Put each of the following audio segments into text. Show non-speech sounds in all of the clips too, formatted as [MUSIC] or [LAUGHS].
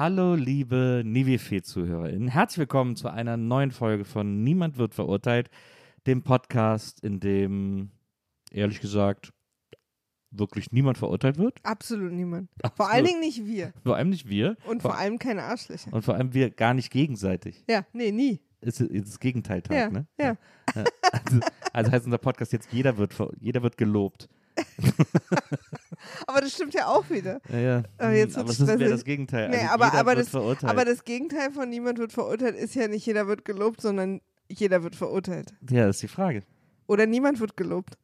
Hallo, liebe Nivifee-ZuhörerInnen. Herzlich willkommen zu einer neuen Folge von Niemand wird verurteilt, dem Podcast, in dem, ehrlich gesagt, wirklich niemand verurteilt wird. Absolut niemand. Absolut. Vor allen Dingen nicht wir. Vor allem nicht wir. Und vor allem keine Arschlöcher. Und vor allem wir gar nicht gegenseitig. Ja, nee, nie. Ist, ist das Gegenteil Ja, ne? ja. Ja. Also, also heißt unser Podcast jetzt, jeder wird, jeder wird gelobt. [LAUGHS] Aber das stimmt ja auch wieder. Ja, ja. Aber jetzt aber das wäre das Gegenteil. Nee, also aber, aber, wird das, verurteilt. aber das Gegenteil von niemand wird verurteilt ist ja nicht jeder wird gelobt, sondern jeder wird verurteilt. ja, das ist die Frage. Oder niemand wird gelobt.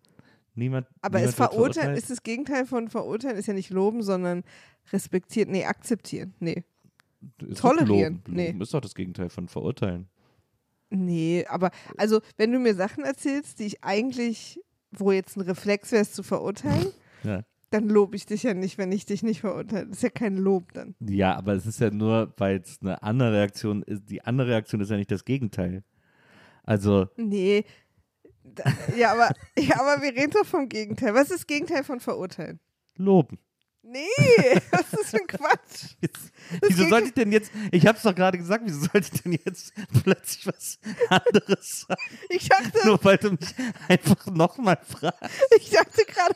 Niemand, Aber niemand ist wird verurteilen, verurteilt. ist das Gegenteil von verurteilen, ist ja nicht loben, sondern respektieren, nee, akzeptieren. Nee. Ist tolerieren. Loben. Nee. Loben ist doch das Gegenteil von verurteilen. Nee, aber also wenn du mir Sachen erzählst, die ich eigentlich, wo jetzt ein Reflex wäre, es zu verurteilen, Ja. dann lobe ich dich ja nicht, wenn ich dich nicht verurteile. Das ist ja kein Lob dann. Ja, aber es ist ja nur, weil es eine andere Reaktion ist. Die andere Reaktion ist ja nicht das Gegenteil. Also, Nee. Da, ja, aber, [LAUGHS] ja, aber wir reden doch vom Gegenteil. Was ist das Gegenteil von verurteilen? loben. Nee, [LAUGHS] was ist für ein Quatsch? [LAUGHS] wieso Gegen- sollte ich denn jetzt, ich hab's doch gerade gesagt, wieso sollte ich denn jetzt plötzlich was [LAUGHS] anderes sagen? Ich dachte, Nur weil du mich einfach nochmal fragst. ich dachte gerade,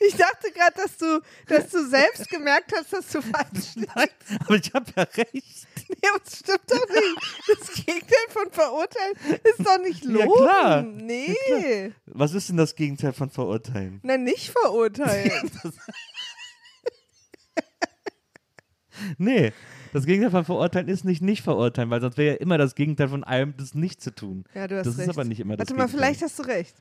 ich dachte dass du, dass du selbst gemerkt hast, dass du falsch liegst. Nein, aber ich habe ja recht. Nee, aber das stimmt doch nicht. Das Gegenteil von verurteilen ist doch nicht Ja, loben. klar. Nee. Was ist denn das Gegenteil von verurteilen? Nein, nicht verurteilen. Nee, das Gegenteil von verurteilen ist nicht nicht verurteilen, weil sonst wäre ja immer das Gegenteil von allem das nicht zu tun. Ja, du hast das recht. ist aber nicht immer das Warte mal, Gegenteil. vielleicht hast du recht.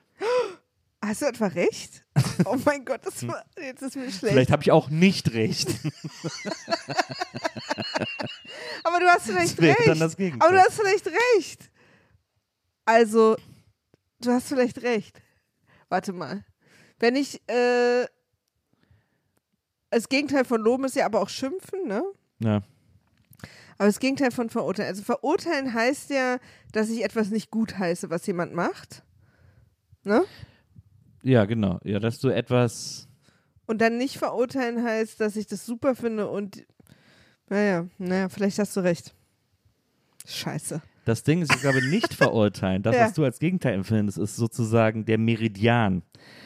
Hast du etwa recht? Oh mein Gott, das war, jetzt ist mir schlecht. Vielleicht habe ich auch nicht recht. Aber du hast vielleicht recht. dann das Gegenteil. Aber du hast vielleicht recht. Also, du hast vielleicht recht. Warte mal. Wenn ich, äh, das Gegenteil von loben ist ja aber auch schimpfen, ne? Ja. Aber das Gegenteil von verurteilen. Also verurteilen heißt ja, dass ich etwas nicht gut heiße, was jemand macht. Ne? ja, genau. Ja, dass du etwas. Und dann nicht verurteilen heißt, dass ich das super finde und naja, naja, vielleicht hast du recht. Scheiße. Das Ding ist, ich glaube, nicht verurteilen. Das, [LAUGHS] Ja. was du als Gegenteil empfindest, ist sozusagen der Meridian.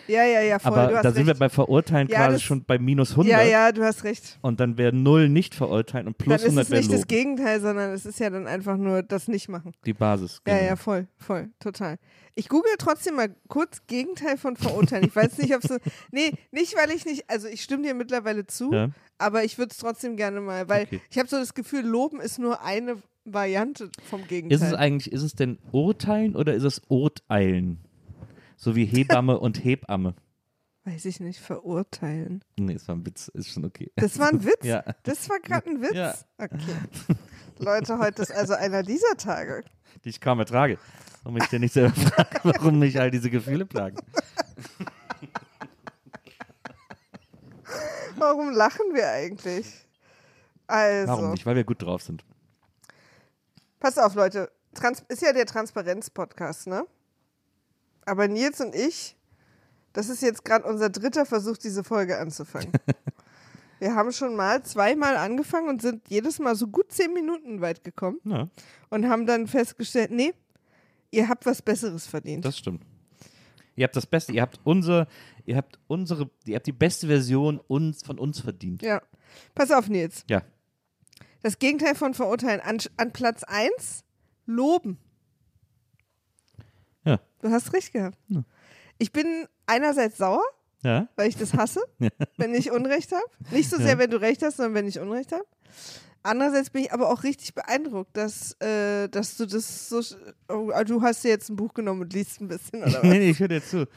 Ja, ja, ja, voll. du Aber da recht. sind wir bei Verurteilen Ja, quasi das- schon bei minus 100. Ja, ja, du hast recht. Und dann wäre 0 nicht verurteilen und plus dann ist 100 es wäre nicht das loben. Gegenteil, sondern es ist ja dann einfach nur das Nicht-Machen. Die Basis. Ja, genau. ja, voll, voll, total. Ich google trotzdem mal kurz Gegenteil von verurteilen. Ich weiß nicht, ob so. [LAUGHS] Nee, nicht, weil ich nicht. Also, ich stimme dir mittlerweile zu, Ja. aber ich würde es trotzdem gerne mal, weil Okay. ich habe so das Gefühl, Loben ist nur eine Variante vom Gegenteil. Ist es eigentlich, ist es denn Urteilen oder ist es Urteilen? So wie Hebamme [LAUGHS] und Hebamme. Weiß ich nicht, verurteilen. Nee, es war ein Witz, ist schon okay. Das war ein Witz? [LAUGHS] Ja. Das war gerade ein Witz? Ja. Okay. [LAUGHS] Leute, heute ist also einer dieser Tage. Die ich kaum ertrage. Und mich dann nicht selber frage, warum mich all diese Gefühle plagen. Warum lachen wir eigentlich? Also, Warum nicht? Weil wir gut drauf sind. Pass auf, Leute. Trans ist ja der Transparenz-Podcast, ne? Aber Nils und ich, das ist jetzt gerade unser dritter Versuch, diese Folge anzufangen. [LAUGHS] wir haben schon mal zweimal angefangen und sind jedes Mal so gut zehn Minuten weit gekommen Ja, und haben dann festgestellt, nee, ihr habt was Besseres verdient. das stimmt. Ihr habt das Beste, ihr habt unsere, ihr habt unsere, ihr habt die beste Version uns, von uns verdient. ja. Pass auf, Nils. Ja. Das Gegenteil von verurteilen. An, an Platz 1 loben. Ja. Du hast recht gehabt. Ich bin einerseits sauer, Ja? weil ich das hasse, [LAUGHS] wenn ich Unrecht habe. Nicht so sehr, wenn du Recht hast, sondern wenn ich Unrecht habe. Andererseits bin ich aber auch richtig beeindruckt, dass, äh, dass du das so. Oh, du hast dir jetzt ein Buch genommen und liest ein bisschen, oder [LAUGHS] was? nee, nee, ich höre dir zu.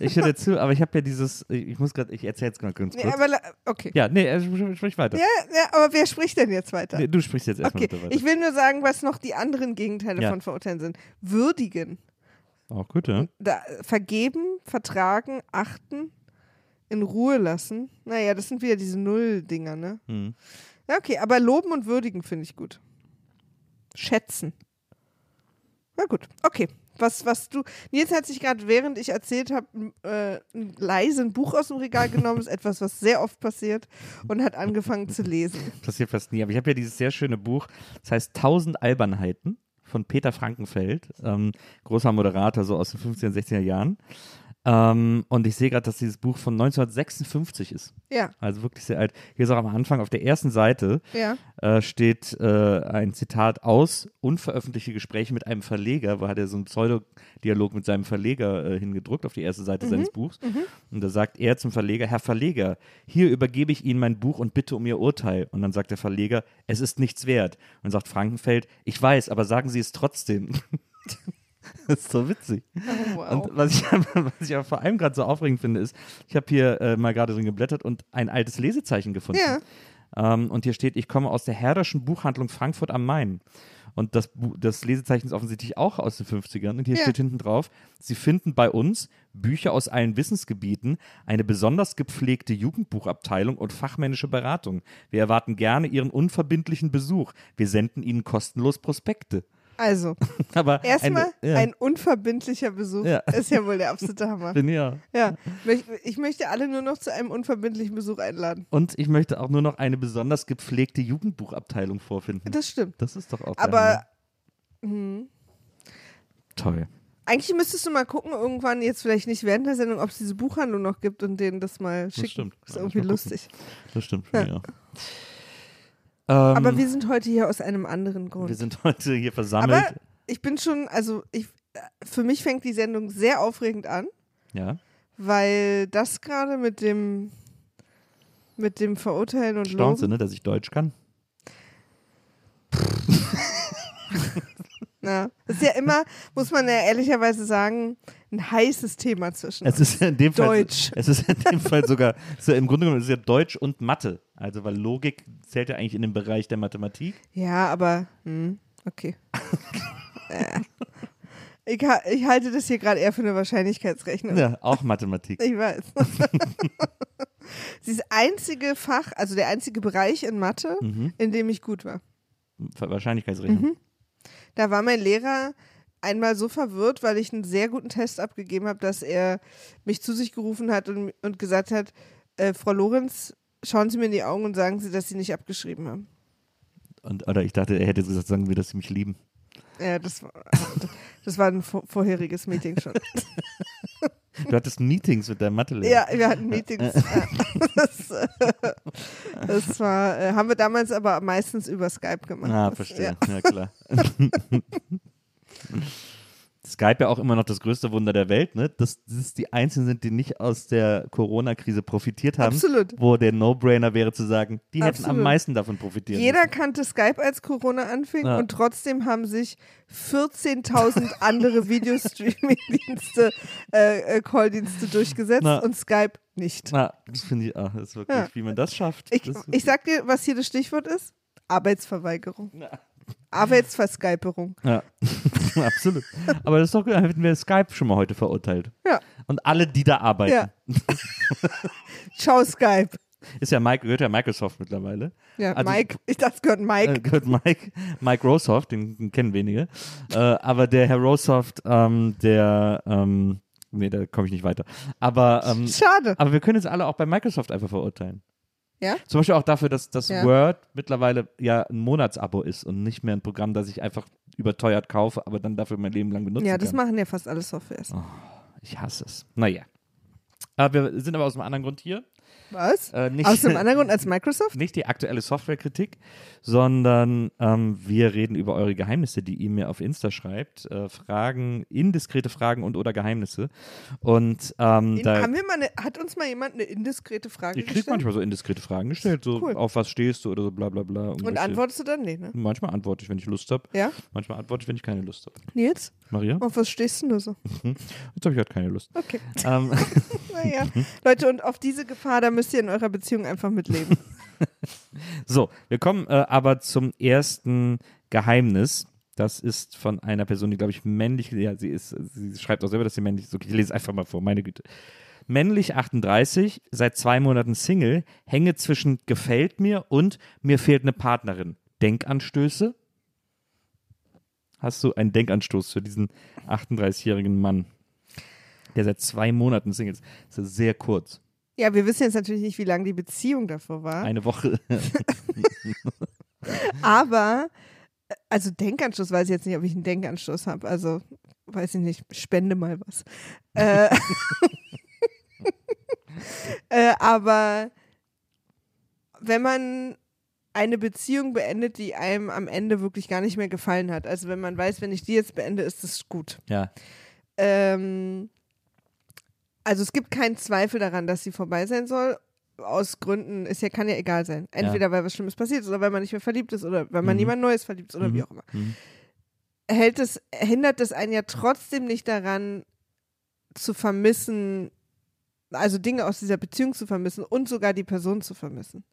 Ich höre dir zu, aber ich habe ja dieses, ich muss gerade, ich erzähle jetzt mal ganz Nee, kurz. aber, la- okay. ja, nee, äh, sprich- weiter. Ja, ja, aber wer spricht denn jetzt weiter? Nee, du sprichst jetzt erstmal Okay, weiter. ich will nur sagen, was noch die anderen Gegenteile Ja. von verurteilen sind. Würdigen. Auch gut, ja. Da, vergeben, vertragen, achten, in Ruhe lassen. Naja, das sind wieder diese Null-Dinger, ne? Hm. Ja, okay, aber loben und würdigen finde ich gut. Schätzen. Na gut, okay. Was, was du. Nils hat sich gerade, während ich erzählt habe, äh, ein leise ein Buch aus dem Regal genommen, ist etwas, was sehr oft passiert, und hat angefangen zu lesen. Passiert fast nie. Aber ich habe ja dieses sehr schöne Buch, das heißt Tausend Albernheiten von Peter Frankenfeld, ähm, großer Moderator so aus den 15er, 16er Jahren. Ähm, und ich sehe gerade, dass dieses Buch von 1956 ist. Ja, Also wirklich sehr alt. Hier ist auch am Anfang auf der ersten Seite ja. äh, steht äh, ein Zitat aus unveröffentlichte Gespräche mit einem Verleger, wo hat er so einen Pseudodialog mit seinem Verleger äh, hingedruckt auf die erste Seite seines Buchs. Und da sagt er zum Verleger, Herr Verleger, hier übergebe ich Ihnen mein Buch und bitte um Ihr Urteil. Und dann sagt der Verleger, es ist nichts wert. Und sagt Frankenfeld, ich weiß, aber sagen Sie es trotzdem. [LAUGHS] [LAUGHS] das ist so witzig. Oh, wow. Und was ich, [LAUGHS] was ich aber vor allem gerade so aufregend finde, ist, ich habe hier äh, mal gerade drin geblättert und ein altes Lesezeichen gefunden. Ja. Ähm, und hier steht, ich komme aus der Herderschen Buchhandlung Frankfurt am Main. Und das, das Lesezeichen ist offensichtlich auch aus den 50ern. Und hier Ja. steht hinten drauf, Sie finden bei uns Bücher aus allen Wissensgebieten, eine besonders gepflegte Jugendbuchabteilung und fachmännische Beratung. Wir erwarten gerne Ihren unverbindlichen Besuch. Wir senden Ihnen kostenlos Prospekte. Also, [LAUGHS] Aber erstmal eine- ja, ein unverbindlicher Besuch. Ja. [LAUGHS] Ist ja wohl der absolute Hammer. bin ja. Ja, ich möchte alle nur noch zu einem unverbindlichen Besuch einladen. Und ich möchte auch nur noch eine besonders gepflegte Jugendbuchabteilung vorfinden. Das stimmt. Das ist doch auch Aber Hammer. toll. eigentlich müsstest du mal gucken, irgendwann, jetzt vielleicht nicht während der Sendung, ob es diese Buchhandlung noch gibt und denen das mal schicken. stimmt. Ist irgendwie lustig. Das stimmt. Ja. Ja. Ähm, Aber wir sind heute hier aus einem anderen Grund. wir sind heute hier versammelt. Aber ich bin schon, also ich, für mich fängt die Sendung sehr aufregend an, ja. weil das gerade mit dem mit dem Verurteilen und Staunt sie, Loben, ne, dass ich Deutsch kann. [LAUGHS] ja, das ist ja immer, muss man ja ehrlicherweise sagen, ein heißes Thema zwischen Es uns. ist in dem Fall, Deutsch. Es ist in dem Fall sogar, ist ja, im Grunde genommen ist es ja Deutsch und Mathe. Also, weil Logik zählt ja eigentlich in den Bereich der Mathematik. Ja, aber hm, okay. Äh. ich, ich halte das hier gerade eher für eine Wahrscheinlichkeitsrechnung. Ja, auch Mathematik. Ich weiß. Dieses einzige Fach, also der einzige Bereich in Mathe, Mhm. in dem ich gut war. Wahrscheinlichkeitsrechnung. Mhm. Da war mein Lehrer einmal so verwirrt, weil ich einen sehr guten Test abgegeben habe, dass er mich zu sich gerufen hat und, und gesagt hat, äh, Frau Lorenz, schauen Sie mir in die Augen und sagen Sie, dass Sie nicht abgeschrieben haben. Und, oder ich dachte, er hätte gesagt, sagen wir, dass sie mich lieben. Ja, das war, das war ein vor vorheriges Meeting schon. [LAUGHS] Du hattest Meetings mit deinem Mathelehrer. Ja, wir hatten Meetings. Ja. Das, äh, das war, äh, haben wir damals aber meistens über Skype gemacht. Ah, verstehe. Ja. Ja, klar. [LAUGHS] Skype ja auch immer noch das größte Wunder der Welt, ne? Dass das die Einzigen sind, die nicht aus der Corona-Krise profitiert haben. Absolut. Wo der No-Brainer wäre zu sagen, die hätten am Absolut. meisten davon profitiert. Jeder kannte Skype, als Corona anfing Ja. und trotzdem haben sich 14.000 [LAUGHS] andere Videostreaming-Dienste, äh, äh, Calldienste durchgesetzt Na. und Skype nicht. Na, das finde ich, ach, das ist wirklich, Ja. wie man das schafft. Ich, das ich sag dir, was hier das Stichwort ist: Arbeitsverweigerung. Arbeitsverskyperung. Ja, [LAUGHS] absolut. Aber das ist doch gut, dann hätten wir Skype schon mal heute verurteilt. Ja. Und alle, die da arbeiten. Ja. [LAUGHS] Ciao, Skype. ist ja Mike, gehört ja Microsoft mittlerweile. Ja, Also- Mike, ich dachte, es gehört Mike. Äh, gehört Mike, Mike Rosoft, den, den kennen wenige. Äh, aber der Herr Rosoft, ähm, der, ähm, nee, da komme ich nicht weiter. Aber, ähm, Schade. aber wir können jetzt alle auch bei Microsoft einfach verurteilen. Ja? Zum Beispiel auch dafür, dass das Ja. Word mittlerweile ja ein Monatsabo ist und nicht mehr ein Programm, das ich einfach überteuert kaufe, aber dann dafür mein Leben lang benutzen Ja, das kann. machen ja fast alle Softwares. Ich hasse es. Naja. Aber wir sind aber aus einem anderen Grund hier. Was? Äh, nicht, Aus einem anderen Grund [LAUGHS] als Microsoft? nicht die aktuelle Softwarekritik, sondern ähm, wir reden über eure Geheimnisse, die ihr mir auf Insta schreibt. Äh, Fragen, indiskrete Fragen und oder Geheimnisse. Und ähm, In, da, haben wir mal eine, hat uns mal jemand eine indiskrete Frage ich krieg gestellt? manchmal so indiskrete Fragen gestellt, so Cool. auf was stehst du oder so bla bla bla. Und irgendwelche- antwortest du dann? Nee, ne? Manchmal antworte ich, wenn ich Lust habe. Ja? Manchmal antworte ich, wenn ich keine Lust habe. Nils? Maria? Auf was stehst du nur so? [LAUGHS] Jetzt habe ich halt keine Lust. Okay. ähm, [LAUGHS] Naja. Leute, und auf diese Gefahr, da müsst ihr in eurer Beziehung einfach mitleben. [LAUGHS] So, wir kommen äh, aber zum ersten Geheimnis. Das ist von einer Person, die, glaube ich, männlich, ja, sie ist, sie schreibt auch selber, dass sie männlich ist. Okay, ich lese es einfach mal vor, meine Güte. Männlich 38, seit zwei Monaten Single, hänge zwischen gefällt mir und mir fehlt eine Partnerin. Denkanstöße? Hast du einen Denkanstoß für diesen 38-jährigen Mann, der seit zwei Monaten Single ist? Das ist sehr kurz. Ja, wir wissen jetzt natürlich nicht, wie lange die Beziehung davor war. Eine Woche. [LAUGHS] Aber, äh, also Denkanstoß weiß ich jetzt nicht, ob ich einen Denkanstoß habe. Also, weiß ich nicht, spende mal was. äh, [LAUGHS] äh, aber wenn man eine Beziehung beendet, die einem am Ende wirklich gar nicht mehr gefallen hat, also wenn man weiß, wenn ich die jetzt beende, ist das gut. ja. Ähm, also es gibt keinen Zweifel daran, dass sie vorbei sein soll. Aus Gründen, ist ja, kann ja egal sein. Entweder weil was Schlimmes passiert ist oder weil man nicht mehr verliebt ist oder weil man Mhm. niemand Neues verliebt ist oder wie auch immer. Mhm. Hält es, hindert es einen ja trotzdem nicht daran, zu vermissen, also Dinge aus dieser Beziehung zu vermissen und sogar die Person zu vermissen.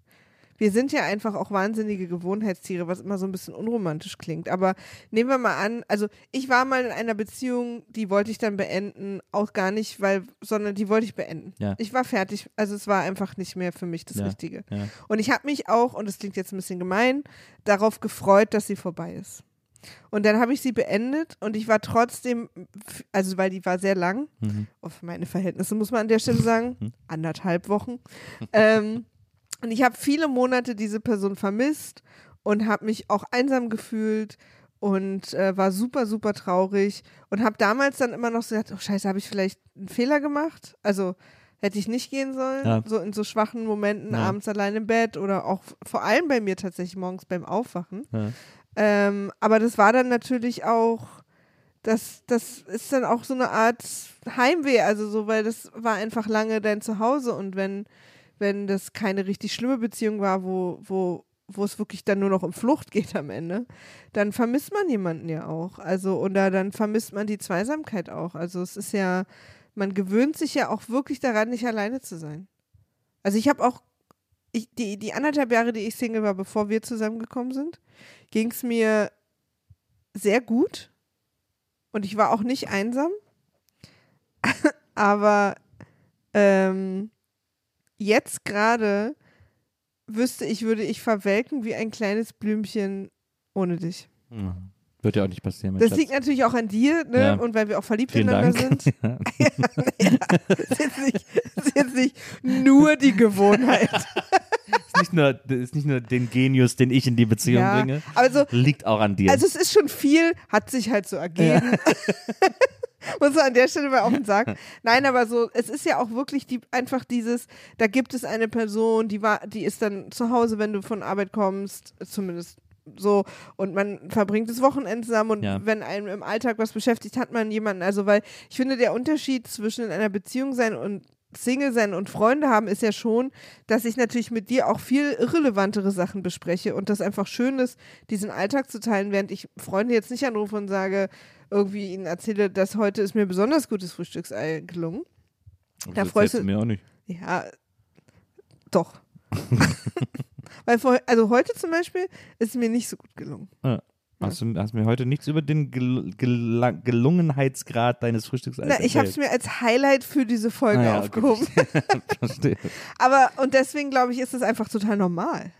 Wir sind ja einfach auch wahnsinnige Gewohnheitstiere, was immer so ein bisschen unromantisch klingt. Aber nehmen wir mal an, also ich war mal in einer Beziehung, die wollte ich dann beenden, auch gar nicht, weil, sondern die wollte ich beenden. Ja. Ich war fertig, also es war einfach nicht mehr für mich das Ja, Richtige. ja. Und ich habe mich auch, und das klingt jetzt ein bisschen gemein, darauf gefreut, dass sie vorbei ist. Und dann habe ich sie beendet und ich war trotzdem, also weil die war sehr lang, Mhm. auf meine Verhältnisse muss man an der Stelle sagen, anderthalb Wochen. ähm, und ich habe viele Monate diese Person vermisst und habe mich auch einsam gefühlt und äh, war super, super traurig und habe damals dann immer noch so gedacht, oh scheiße, habe ich vielleicht einen Fehler gemacht? Also hätte ich nicht gehen sollen, Ja. so in so schwachen Momenten, Ja. abends allein im Bett oder auch vor allem bei mir tatsächlich morgens beim Aufwachen. Ja. Ähm, aber das war dann natürlich auch, das, das ist dann auch so eine Art Heimweh, also so, weil das war einfach lange dein Zuhause und wenn, wenn das keine richtig schlimme Beziehung war, wo, wo, wo es wirklich dann nur noch um Flucht geht am Ende, dann vermisst man jemanden ja auch. Also, oder dann vermisst man die Zweisamkeit auch. Also es ist ja, man gewöhnt sich ja auch wirklich daran, nicht alleine zu sein. Also ich habe auch, ich, die, die anderthalb Jahre, die ich Single war, bevor wir zusammengekommen sind, ging es mir sehr gut und ich war auch nicht einsam. [LAUGHS] Aber ähm, jetzt gerade wüsste ich, würde ich verwelken wie ein kleines Blümchen ohne dich. Ja. Wird ja auch nicht passieren. Das Schatz. liegt natürlich auch an dir, ne? Ja. Und weil wir auch verliebt Vielen ineinander Dank. sind. [LAUGHS] [LAUGHS] Ja. Ja, naja, ist, jetzt nicht, ist jetzt nicht nur die Gewohnheit. [LAUGHS] ist, nicht nur, das ist nicht nur den Genius, den ich in die Beziehung ja. bringe, Also, liegt auch an dir. also es ist schon viel, hat sich halt so ergeben. Muss man an der Stelle mal offen sagen. [LAUGHS] Nein, aber so, es ist ja auch wirklich die, einfach dieses, da gibt es eine Person, die war, die ist dann zu Hause, wenn du von Arbeit kommst, zumindest so, und man verbringt das Wochenende zusammen und Ja. wenn einem im Alltag was beschäftigt, hat man jemanden, also weil ich finde, der Unterschied zwischen in einer Beziehung sein und Single sein und Freunde haben ist ja schon, dass ich natürlich mit dir auch viel irrelevantere Sachen bespreche und das einfach schön ist, diesen Alltag zu teilen, während ich Freunde jetzt nicht anrufe und sage, irgendwie ihnen erzähle, dass heute ist mir besonders gutes Frühstücksei gelungen. da das freust du mir auch nicht. Ja, doch. [LAUGHS] Weil vor, also heute zum Beispiel ist es mir nicht so gut gelungen. Ja. Hast du hast mir heute nichts über den Gel Gel Gelungenheitsgrad deines Frühstücks Na, ich habe es mir als Highlight für diese Folge Ah ja, okay. aufgehoben. [LAUGHS] Verstehe. Aber und deswegen glaube ich, ist es einfach total normal.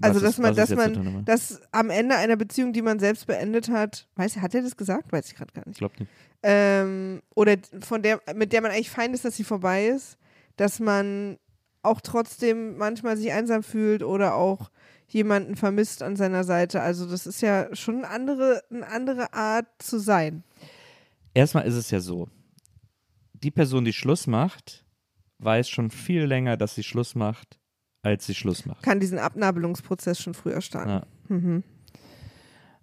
Also, Was dass ist- man, ist dass man, dass am Ende einer Beziehung, die man selbst beendet hat, weiß, hat er das gesagt? Weiß ich gerade gar Ich nicht. glaube nicht. Ähm, oder von der, mit der man eigentlich fein ist, dass sie vorbei ist, dass man auch trotzdem manchmal sich einsam fühlt oder auch jemanden vermisst an seiner Seite. Also das ist ja schon eine andere, eine andere Art zu sein. Erstmal ist es ja so, die Person, die Schluss macht, weiß schon viel länger, dass sie Schluss macht, als sie Schluss macht. Kann diesen Abnabelungsprozess schon früher starten. Ja. Mhm.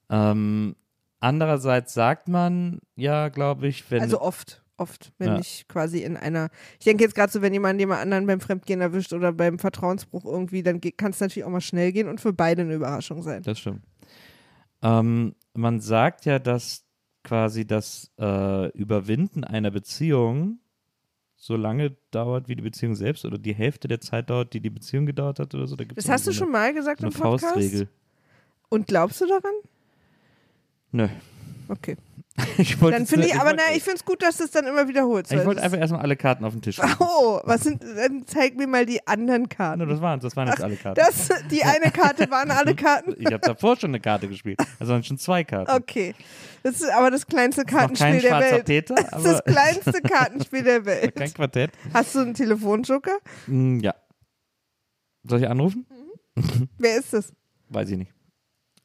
Ähm, andererseits sagt man ja, glaube ich, wenn Also oft, oft, wenn Ja. ich quasi in einer, ich denke jetzt gerade so, wenn jemand jemand anderen beim Fremdgehen erwischt oder beim Vertrauensbruch irgendwie, dann kann es natürlich auch mal schnell gehen und für beide eine Überraschung sein. Das stimmt. Ähm, man sagt ja, dass quasi das äh, Überwinden einer Beziehung so lange dauert wie die Beziehung selbst oder die Hälfte der Zeit dauert, die die Beziehung gedauert hat oder so. Da Das hast du so schon eine, mal gesagt so im Podcast? Faustregel. Und glaubst du daran? Nö. Okay. [LAUGHS] Ich wollte Dann finde ich, aber na, ich finde es gut, dass du es dann immer wiederholst. Ich wollte das- einfach erstmal alle Karten auf den Tisch legen. [LAUGHS] Oh, was sind, dann zeig mir mal die anderen Karten. No, das waren das waren jetzt alle Karten. Das, die eine Karte waren [LAUGHS] alle Karten. ich habe davor schon eine Karte gespielt. Also waren schon zwei Karten. Okay. Das ist aber das kleinste Kartenspiel kein der Welt. Peter, das ist das kleinste Kartenspiel der Welt. kein Quartett. Hast du einen Telefonjoker? Hm, ja. Soll ich anrufen? Wer ist das? Weiß ich nicht.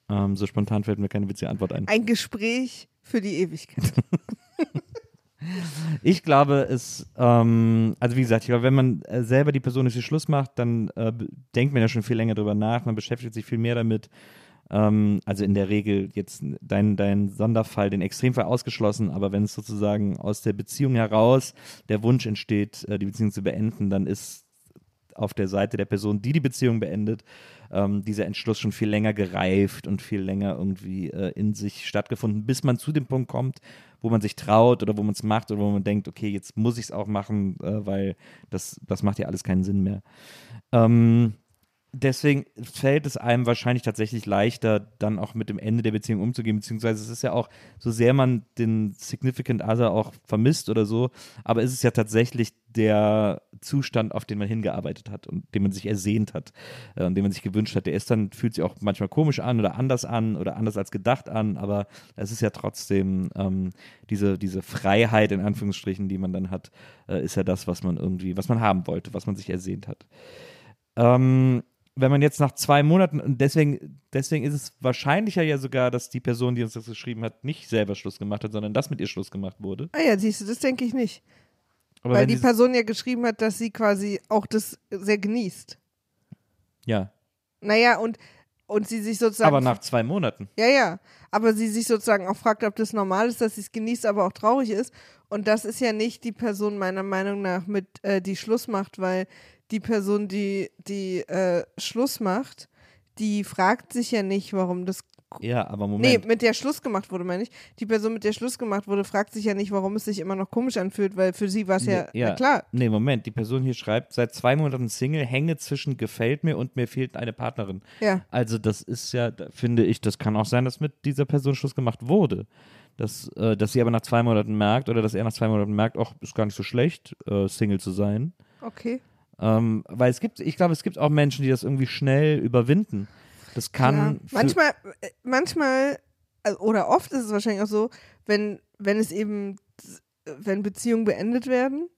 Ähm, so spontan fällt mir keine witzige Antwort ein. Ein Gespräch für die Ewigkeit. [LAUGHS] Ich glaube, es, ähm, also wie gesagt, ich glaube, wenn man äh, selber die Person nicht Schluss macht, dann äh, denkt man ja schon viel länger drüber nach, man beschäftigt sich viel mehr damit. Ähm, also in der Regel jetzt dein, dein Sonderfall, den Extremfall ausgeschlossen, aber wenn es sozusagen aus der Beziehung heraus der Wunsch entsteht, äh, die Beziehung zu beenden, dann ist auf der Seite der Person, die die Beziehung beendet, ähm, dieser Entschluss schon viel länger gereift und viel länger irgendwie äh, in sich stattgefunden, bis man zu dem Punkt kommt, wo man sich traut oder wo man es macht oder wo man denkt, okay, jetzt muss ich es auch machen, äh, weil das, das macht ja alles keinen Sinn mehr. Ähm, deswegen fällt es einem wahrscheinlich tatsächlich leichter, dann auch mit dem Ende der Beziehung umzugehen, beziehungsweise es ist ja auch, so sehr man den Significant Other auch vermisst oder so, aber es ist ja tatsächlich der Zustand, auf den man hingearbeitet hat und den man sich ersehnt hat äh, und den man sich gewünscht hat. Der ist dann, fühlt sich auch manchmal komisch an oder anders an oder anders als gedacht an, aber es ist ja trotzdem ähm, diese, diese Freiheit in Anführungsstrichen, die man dann hat, äh, ist ja das, was man irgendwie, was man haben wollte, was man sich ersehnt hat. Ähm, wenn man jetzt nach zwei Monaten, und deswegen, deswegen ist es wahrscheinlicher ja sogar, dass die Person, die uns das geschrieben hat, nicht selber Schluss gemacht hat, sondern dass mit ihr Schluss gemacht wurde. Ah ja, siehst du, das denke ich nicht. Aber Weil die Person ja geschrieben hat, dass sie quasi auch das sehr genießt. Ja, Naja, und, und sie sich sozusagen. aber nach zwei Monaten. Ja, ja. Aber sie sich sozusagen auch fragt, ob das normal ist, dass sie es genießt, aber auch traurig ist. Und das ist ja nicht die Person meiner Meinung nach, mit äh, die Schluss macht, weil die Person, die, die äh, Schluss macht, die fragt sich ja nicht, warum das. Ja, aber Nee, Moment. mit der Schluss gemacht wurde, meine ich. Die Person, mit der Schluss gemacht wurde, fragt sich ja nicht, warum es sich immer noch komisch anfühlt, weil für sie war es ja, ja, na klar. Nee, Moment. Die Person hier schreibt, seit zwei Monaten Single, hänge zwischen gefällt mir und mir fehlt eine Partnerin. Ja. Also das ist ja, finde ich, das kann auch sein, dass mit dieser Person Schluss gemacht wurde. Dass, äh, dass sie aber nach zwei Monaten merkt oder dass er nach zwei Monaten merkt, ach, ist gar nicht so schlecht, äh, Single zu sein. Okay. Ähm, weil es gibt, ich glaube, es gibt auch Menschen, die das irgendwie schnell überwinden. Das kann. Ja. Manchmal, äh, manchmal, also, oder oft ist es wahrscheinlich auch so, wenn, wenn es eben, äh, wenn Beziehungen beendet werden,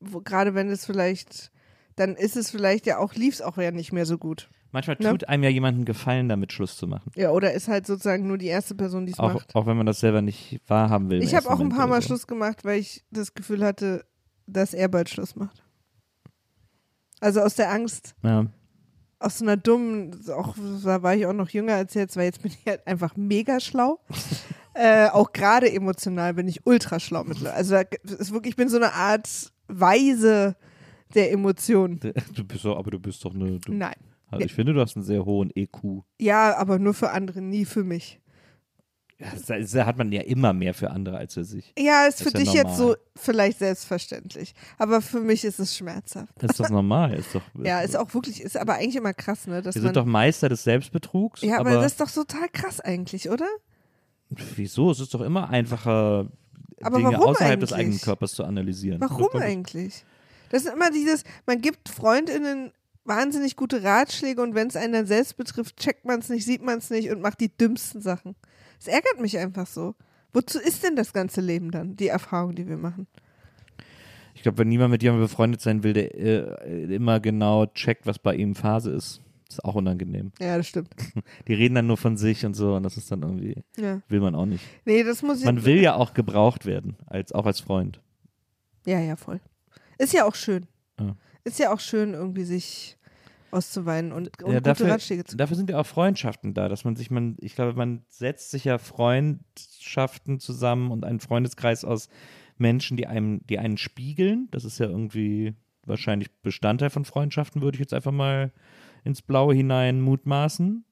wo, gerade wenn es vielleicht, dann ist es vielleicht ja auch, lief es auch ja nicht mehr so gut. manchmal ne? tut einem ja jemanden Gefallen, damit Schluss zu machen. Ja, oder ist halt sozusagen nur die erste Person, die es Auch, macht. auch wenn man das selber nicht wahrhaben will. Ich habe auch ein paar Mal so. Schluss gemacht, weil ich das Gefühl hatte, dass er bald Schluss macht. Also aus der Angst, Ja. aus so einer dummen, auch da war ich auch noch jünger als jetzt, weil jetzt bin ich halt einfach mega schlau. [LAUGHS] äh, auch gerade emotional bin ich ultra schlau mittlerweile. Also ist wirklich, ich bin so eine Art Weise der Emotionen. Du bist doch, aber du bist doch eine. Du, Nein. also ich finde, du hast einen sehr hohen EQ. Ja, aber nur für andere, nie für mich. Das, hat man ja immer mehr für andere als für sich. Ja, ist Das für ist ja dich jetzt so vielleicht selbstverständlich. Aber für mich ist es schmerzhaft. Das ist doch normal. Ist doch, [LAUGHS] Ja, ist auch wirklich, ist aber eigentlich immer krass, ne? Dass Wir sind doch Meister des Selbstbetrugs. ja, aber, aber das ist doch total krass eigentlich, oder? wieso? Es ist doch immer einfacher, Aber Dinge außerhalb des eigentlich? eigenen Körpers zu analysieren. Warum Das eigentlich? Das ist immer dieses, man gibt FreundInnen wahnsinnig gute Ratschläge und wenn es einen dann selbst betrifft, checkt man es nicht, sieht man es nicht und macht die dümmsten Sachen. Es ärgert mich einfach so. Wozu ist denn das ganze Leben dann, die Erfahrung, die wir machen? Ich glaube, wenn niemand mit jemandem befreundet sein will, der äh, immer genau checkt, was bei ihm Phase ist, ist auch unangenehm. Ja, das stimmt. [LAUGHS] Die reden dann nur von sich und so und das ist dann irgendwie, Ja. will man auch nicht. Nee, das muss ich. Man will ja auch gebraucht werden, als, auch als Freund. Ja, ja, voll. Ist ja auch schön. Ja. Ist ja auch schön, irgendwie sich auszuweinen und, und ja, gute dafür, Ratschläge zu dafür sind ja auch Freundschaften da, dass man sich, man, ich glaube, man setzt sich ja Freundschaften zusammen und einen Freundeskreis aus Menschen, die einem, die einen spiegeln. Das ist ja irgendwie wahrscheinlich Bestandteil von Freundschaften, würde ich jetzt einfach mal ins Blaue hinein mutmaßen.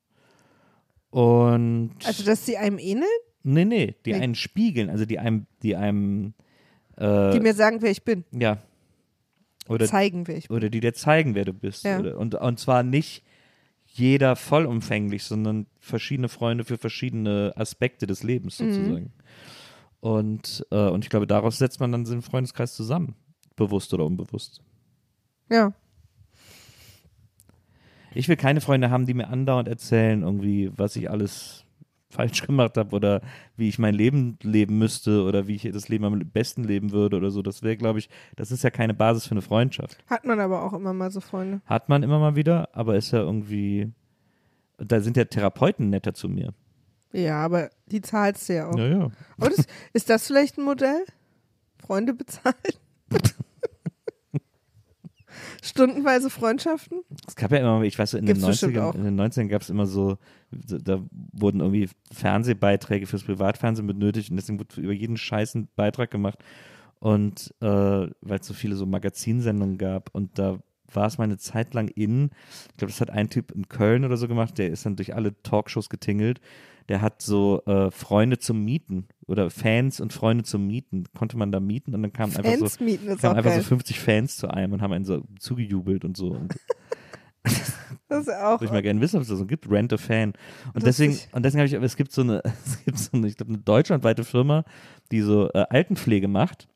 Und Also, dass sie einem ähneln, nee, nee, die Nee. einen spiegeln, also die einem, die einem äh, die mir sagen, wer ich bin, ja oder zeigen, wer ich bin. oder die dir zeigen, wer du bist. Ja. Oder, und, und zwar nicht jeder vollumfänglich, sondern verschiedene Freunde für verschiedene Aspekte des Lebens Mhm. sozusagen. Und, äh, und ich glaube, daraus setzt man dann den Freundeskreis zusammen. Bewusst oder unbewusst. Ja. Ich will keine Freunde haben, die mir andauernd erzählen, irgendwie, was ich alles falsch gemacht habe oder wie ich mein Leben leben müsste oder wie ich das Leben am besten leben würde oder so. Das wäre, glaube ich, das ist ja keine Basis für eine Freundschaft. Hat man aber auch immer mal so Freunde. Hat man immer mal wieder, aber ist ja irgendwie. Da sind ja Therapeuten netter zu mir. Ja, aber die zahlst du ja auch. Ja, ja. Und ist, ist das vielleicht ein Modell? Freunde bezahlen? [LAUGHS] Stundenweise Freundschaften? Es gab ja immer, ich weiß, in den, Gibt's bestimmt 90ern, auch. in den 90ern gab es immer so, so, da wurden irgendwie Fernsehbeiträge fürs Privatfernsehen benötigt und deswegen wurde über jeden Scheiß ein Beitrag gemacht. Und äh, weil es so viele so Magazinsendungen gab und da war es mal eine Zeit lang in, ich glaube, das hat ein Typ in Köln oder so gemacht, der ist dann durch alle Talkshows getingelt. Der hat so äh, Freunde zum Mieten oder Fans und Freunde zum Mieten. Konnte man da mieten und dann kamen einfach so mieten kamen einfach geil. so 50 Fans zu einem und haben einen so zugejubelt und so. Und [LAUGHS] das ist auch. würde ich mal gerne wissen, ob es das so gibt. Rent a Fan. Und Lustig. deswegen, und deswegen habe ich, aber es gibt so eine, [LAUGHS] es gibt so eine, ich glaube, eine deutschlandweite Firma, die so äh, Altenpflege macht.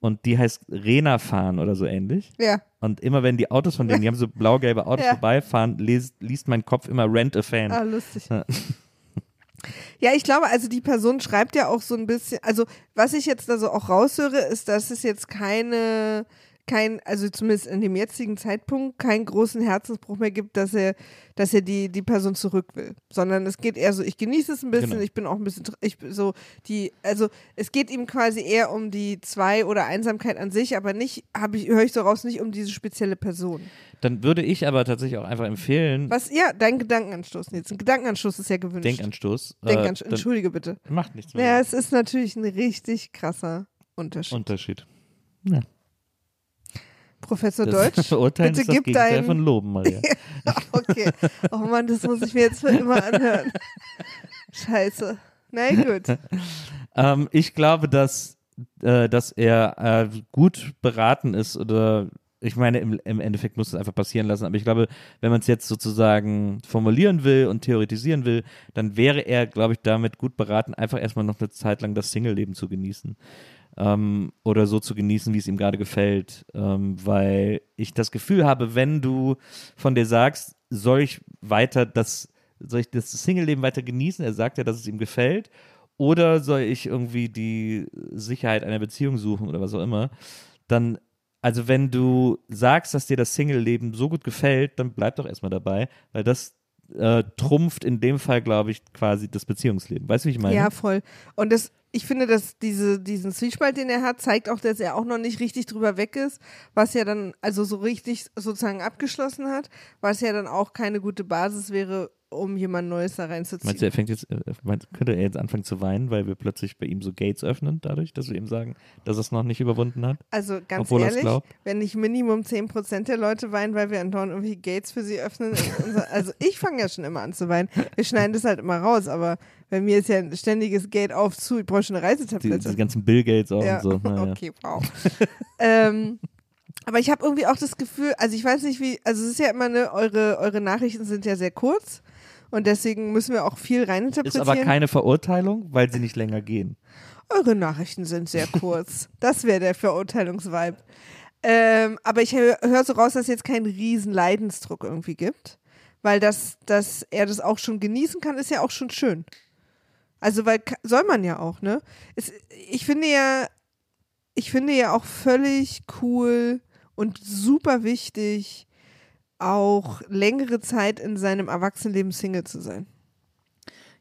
Und die heißt Rena fahren oder so ähnlich. Ja. Und immer wenn die Autos von denen, die haben so blau-gelbe Autos Ja. vorbeifahren, liest, liest mein Kopf immer Rent a Fan. Ah, lustig. Ja. Ich glaube, also die Person schreibt ja auch so ein bisschen, also was ich jetzt da so auch raushöre, ist, dass es jetzt keine, kein, also zumindest in dem jetzigen Zeitpunkt, keinen großen Herzensbruch mehr gibt, dass er, dass er die, die Person zurück will. Sondern es geht eher so, ich genieße es ein bisschen, Genau. ich bin auch ein bisschen, ich bin so, die, also es geht ihm quasi eher um die Zwei- oder Einsamkeit an sich, aber nicht, habe ich, höre ich so raus, nicht um diese spezielle Person. Dann würde ich aber tatsächlich auch einfach empfehlen, Was, ja, dein Gedankenanstoß jetzt. Ein Gedankenanstoß ist ja gewünscht. Denkanstoß. äh, Denkanstoß, dann entschuldige bitte. macht nichts mehr. Ja, es ist natürlich ein richtig krasser Unterschied. Unterschied. Ja. Professor Das Deutsch, [LAUGHS] Urteilen bitte ist das gib Gegenteil dein. von Loben, Maria. [LAUGHS] okay. Oh Mann, das muss ich mir jetzt für immer anhören. Scheiße. Na gut. [LAUGHS] Ähm, ich glaube, dass, äh, dass er äh, gut beraten ist oder ich meine, im, im Endeffekt muss es einfach passieren lassen, aber ich glaube, wenn man es jetzt sozusagen formulieren will und theoretisieren will, dann wäre er, glaube ich, damit gut beraten, einfach erstmal noch eine Zeit lang das Single-Leben zu genießen. Ähm, oder so zu genießen, wie es ihm gerade gefällt. Ähm, weil ich das Gefühl habe, wenn du von dir sagst, soll ich weiter das, soll ich das Single-Leben weiter genießen? Er sagt ja, dass es ihm gefällt. Oder soll ich irgendwie die Sicherheit einer Beziehung suchen oder was auch immer? Dann, also wenn du sagst, dass dir das Single-Leben so gut gefällt, dann bleib doch erstmal dabei, weil das äh, trumpft in dem Fall, glaube ich, quasi das Beziehungsleben. Weißt du, wie ich meine? Ja, voll. Und das, ich finde, dass diese, diesen Zwiespalt, den er hat, zeigt auch, dass er auch noch nicht richtig drüber weg ist, was ja dann, also so richtig sozusagen abgeschlossen hat, was ja dann auch keine gute Basis wäre, um jemand Neues da Meinst du, reinzuziehen. er fängt jetzt, äh, meinst, könnte er jetzt anfangen zu weinen, weil wir plötzlich bei ihm so Gates öffnen, dadurch, dass wir ihm sagen, dass er es noch nicht überwunden hat? Also ganz ehrlich, wenn nicht Minimum 10% der Leute weinen, weil wir andauernd irgendwie Gates für sie öffnen. also ich fange ja schon immer an zu weinen. Wir schneiden das halt immer raus, aber bei mir ist ja ein ständiges Gate auf zu. Ich brauche schon eine Die, Reisetablette. die ganzen Bill Gates auch ja. und so. Naja. Okay, wow. ähm, aber ich habe irgendwie auch das Gefühl, also ich weiß nicht wie, also es ist ja immer eine, eure, eure Nachrichten sind ja sehr kurz und deswegen müssen wir auch viel Ist reininterpretieren. aber keine Verurteilung, weil sie nicht länger gehen. Eure Nachrichten sind sehr kurz. [LAUGHS] das wäre der Verurteilungsvibe. Ähm, aber ich höre hör so raus, dass es jetzt keinen riesen Leidensdruck irgendwie gibt. Weil das, dass er das auch schon genießen kann, ist ja auch schon schön. Also, weil soll man ja auch, ne? Es, ich finde ja, ich finde ja auch völlig cool und super wichtig, auch längere Zeit in seinem Erwachsenenleben Single zu sein.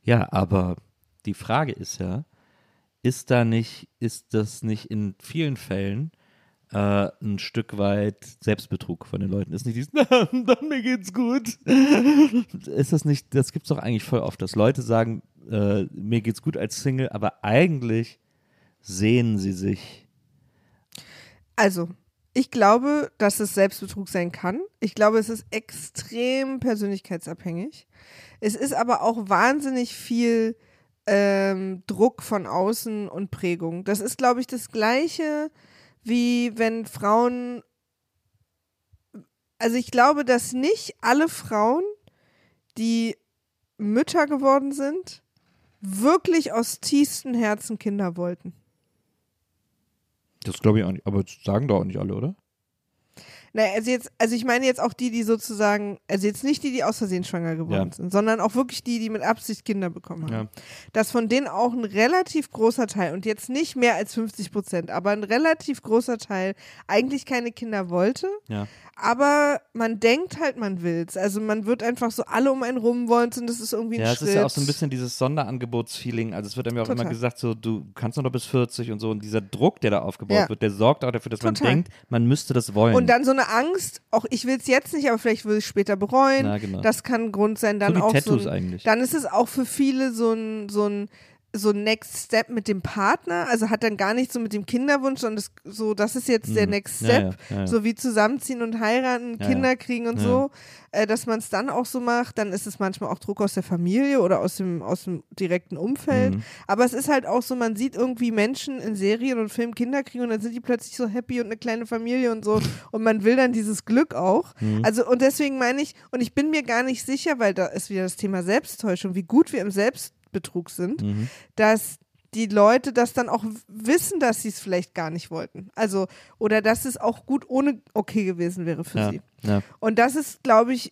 Ja, aber die Frage ist ja, ist da nicht, ist das nicht in vielen Fällen äh, ein Stück weit Selbstbetrug von den Leuten? Ist nicht dieses, [LAUGHS] dann mir geht's gut. [LAUGHS] ist das nicht, das gibt's doch eigentlich voll oft, dass Leute sagen, äh, mir geht's gut als Single, aber eigentlich sehen sie sich. Also, ich glaube, dass es Selbstbetrug sein kann. Ich glaube, es ist extrem persönlichkeitsabhängig. Es ist aber auch wahnsinnig viel ähm, Druck von außen und Prägung. Das ist, glaube ich, das Gleiche, wie wenn Frauen. Also, ich glaube, dass nicht alle Frauen, die Mütter geworden sind, wirklich aus tiefstem Herzen Kinder wollten. Das glaube ich auch nicht, aber das sagen doch auch nicht alle, oder? Naja, also jetzt, also ich meine jetzt auch die, die sozusagen, also jetzt nicht die, die aus Versehen schwanger geworden Ja. sind, sondern auch wirklich die, die mit Absicht Kinder bekommen haben. Ja. Dass von denen auch ein relativ großer Teil und jetzt nicht mehr als 50 Prozent, aber ein relativ großer Teil eigentlich keine Kinder wollte, Ja. Aber man denkt halt, man will's. Also man wird einfach so alle um einen rum wollen und das ist irgendwie ein Ja, es ist ja auch so ein bisschen dieses Sonderangebotsfeeling. Also es wird einem ja auch immer Total. gesagt, so du kannst nur noch bis 40 und so. Und dieser Druck, der da aufgebaut Ja. wird, der sorgt auch dafür, dass man Total. denkt, man müsste das wollen. Und dann so eine Angst, auch ich will es jetzt nicht, aber vielleicht will ich es später bereuen. Na, genau. Das kann ein Grund sein. Dann so auch Tattoos so ein, eigentlich. Dann ist es auch für viele so ein, so ein so Next Step mit dem Partner, also hat dann gar nicht so mit dem Kinderwunsch, sondern das, so, das ist jetzt der Mhm. Next Ja, Step, ja, ja, ja. so wie zusammenziehen und heiraten, Kinder kriegen und so, äh, dass man es dann auch so macht, dann ist es manchmal auch Druck aus der Familie oder aus dem, aus dem direkten Umfeld, Mhm. aber es ist halt auch so, man sieht irgendwie Menschen in Serien und Filmen Kinder kriegen und dann sind die plötzlich so happy und eine kleine Familie und so und man will dann dieses Glück auch. Mhm. Also und deswegen meine ich, und ich bin mir gar nicht sicher, weil da ist wieder das Thema Selbsttäuschung, wie gut wir im Selbstbetrug sind, Mhm. dass die Leute das dann auch wissen, dass sie es vielleicht gar nicht wollten. Also, oder dass es auch gut ohne okay gewesen wäre für ja, sie. ja. Und das ist, glaube ich,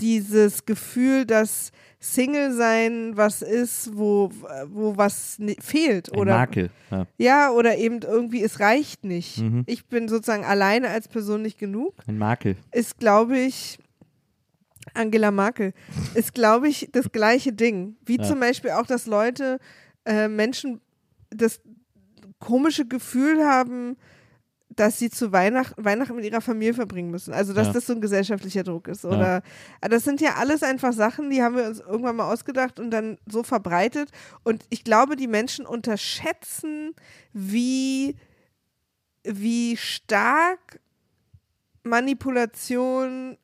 dieses Gefühl, dass Single sein was ist, wo, wo was fehlt. Ein oder Makel. Ja. ja, oder eben irgendwie, es reicht nicht. Mhm. Ich bin sozusagen alleine als Person nicht genug. Ein Makel. Ist, glaube ich, Angela Merkel, ist, glaube ich, das gleiche Ding. Wie Ja. zum Beispiel auch, dass Leute, äh, Menschen das komische Gefühl haben, dass sie zu Weihnachten, Weihnachten mit ihrer Familie verbringen müssen. Also, dass Ja. das so ein gesellschaftlicher Druck ist. Oder äh, das sind ja alles einfach Sachen, die haben wir uns irgendwann mal ausgedacht und dann so verbreitet. Und ich glaube, die Menschen unterschätzen, wie, wie stark Manipulation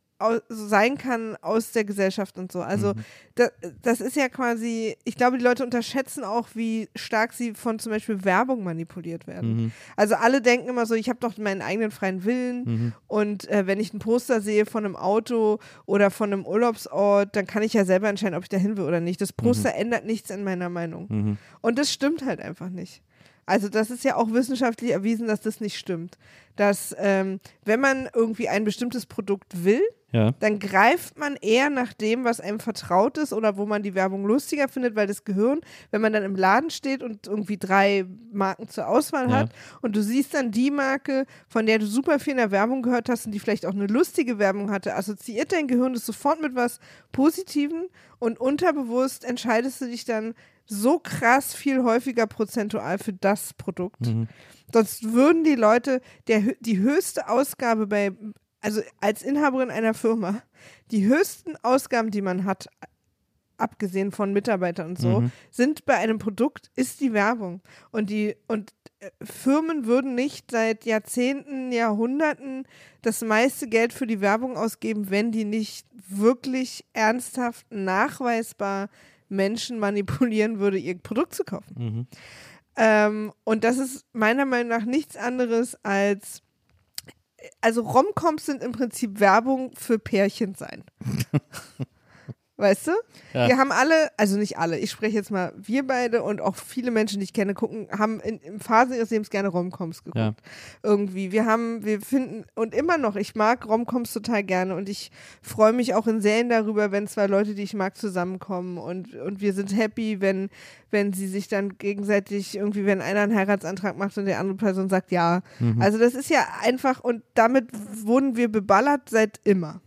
sein kann aus der Gesellschaft und so. Also da, das ist ja quasi, ich glaube, die Leute unterschätzen auch, wie stark sie von zum Beispiel Werbung manipuliert werden. Mhm. Also alle denken immer so, ich habe doch meinen eigenen freien Willen Mhm. und äh, wenn ich ein Poster sehe von einem Auto oder von einem Urlaubsort, dann kann ich ja selber entscheiden, ob ich da hin will oder nicht. Das Poster ändert nichts in meiner Meinung. Mhm. Und das stimmt halt einfach nicht. Also das ist ja auch wissenschaftlich erwiesen, dass das nicht stimmt. Dass ähm, wenn man irgendwie ein bestimmtes Produkt will, Ja. dann greift man eher nach dem, was einem vertraut ist oder wo man die Werbung lustiger findet, weil das Gehirn, wenn man dann im Laden steht und irgendwie drei Marken zur Auswahl Ja. hat und du siehst dann die Marke, von der du super viel in der Werbung gehört hast und die vielleicht auch eine lustige Werbung hatte, assoziiert dein Gehirn das sofort mit was Positivem und unterbewusst entscheidest du dich dann so krass viel häufiger prozentual für das Produkt. Mhm. Sonst würden die Leute der, die höchste Ausgabe bei, also als Inhaberin einer Firma, die höchsten Ausgaben, die man hat, abgesehen von Mitarbeitern und so, sind bei einem Produkt, ist die Werbung. Und die, und äh, Firmen würden nicht seit Jahrzehnten, Jahrhunderten das meiste Geld für die Werbung ausgeben, wenn die nicht wirklich ernsthaft nachweisbar Menschen manipulieren würde, ihr Produkt zu kaufen. Mhm. Ähm, und das ist meiner Meinung nach nichts anderes als, also Romcoms sind im Prinzip Werbung für Pärchen sein. [LAUGHS] Weißt du? Ja. Wir haben alle, also nicht alle, ich spreche jetzt mal, wir beide und auch viele Menschen, die ich kenne, gucken, haben in, in Phasen ihres Lebens gerne Romcoms geguckt. Ja. Irgendwie. Wir haben, wir finden, und immer noch, ich mag Romcoms total gerne und ich freue mich auch in Serien darüber, wenn zwei Leute, die ich mag, zusammenkommen und, und wir sind happy, wenn, wenn sie sich dann gegenseitig irgendwie, wenn einer einen Heiratsantrag macht und die andere Person sagt ja. Also das ist ja einfach und damit wurden wir beballert seit immer.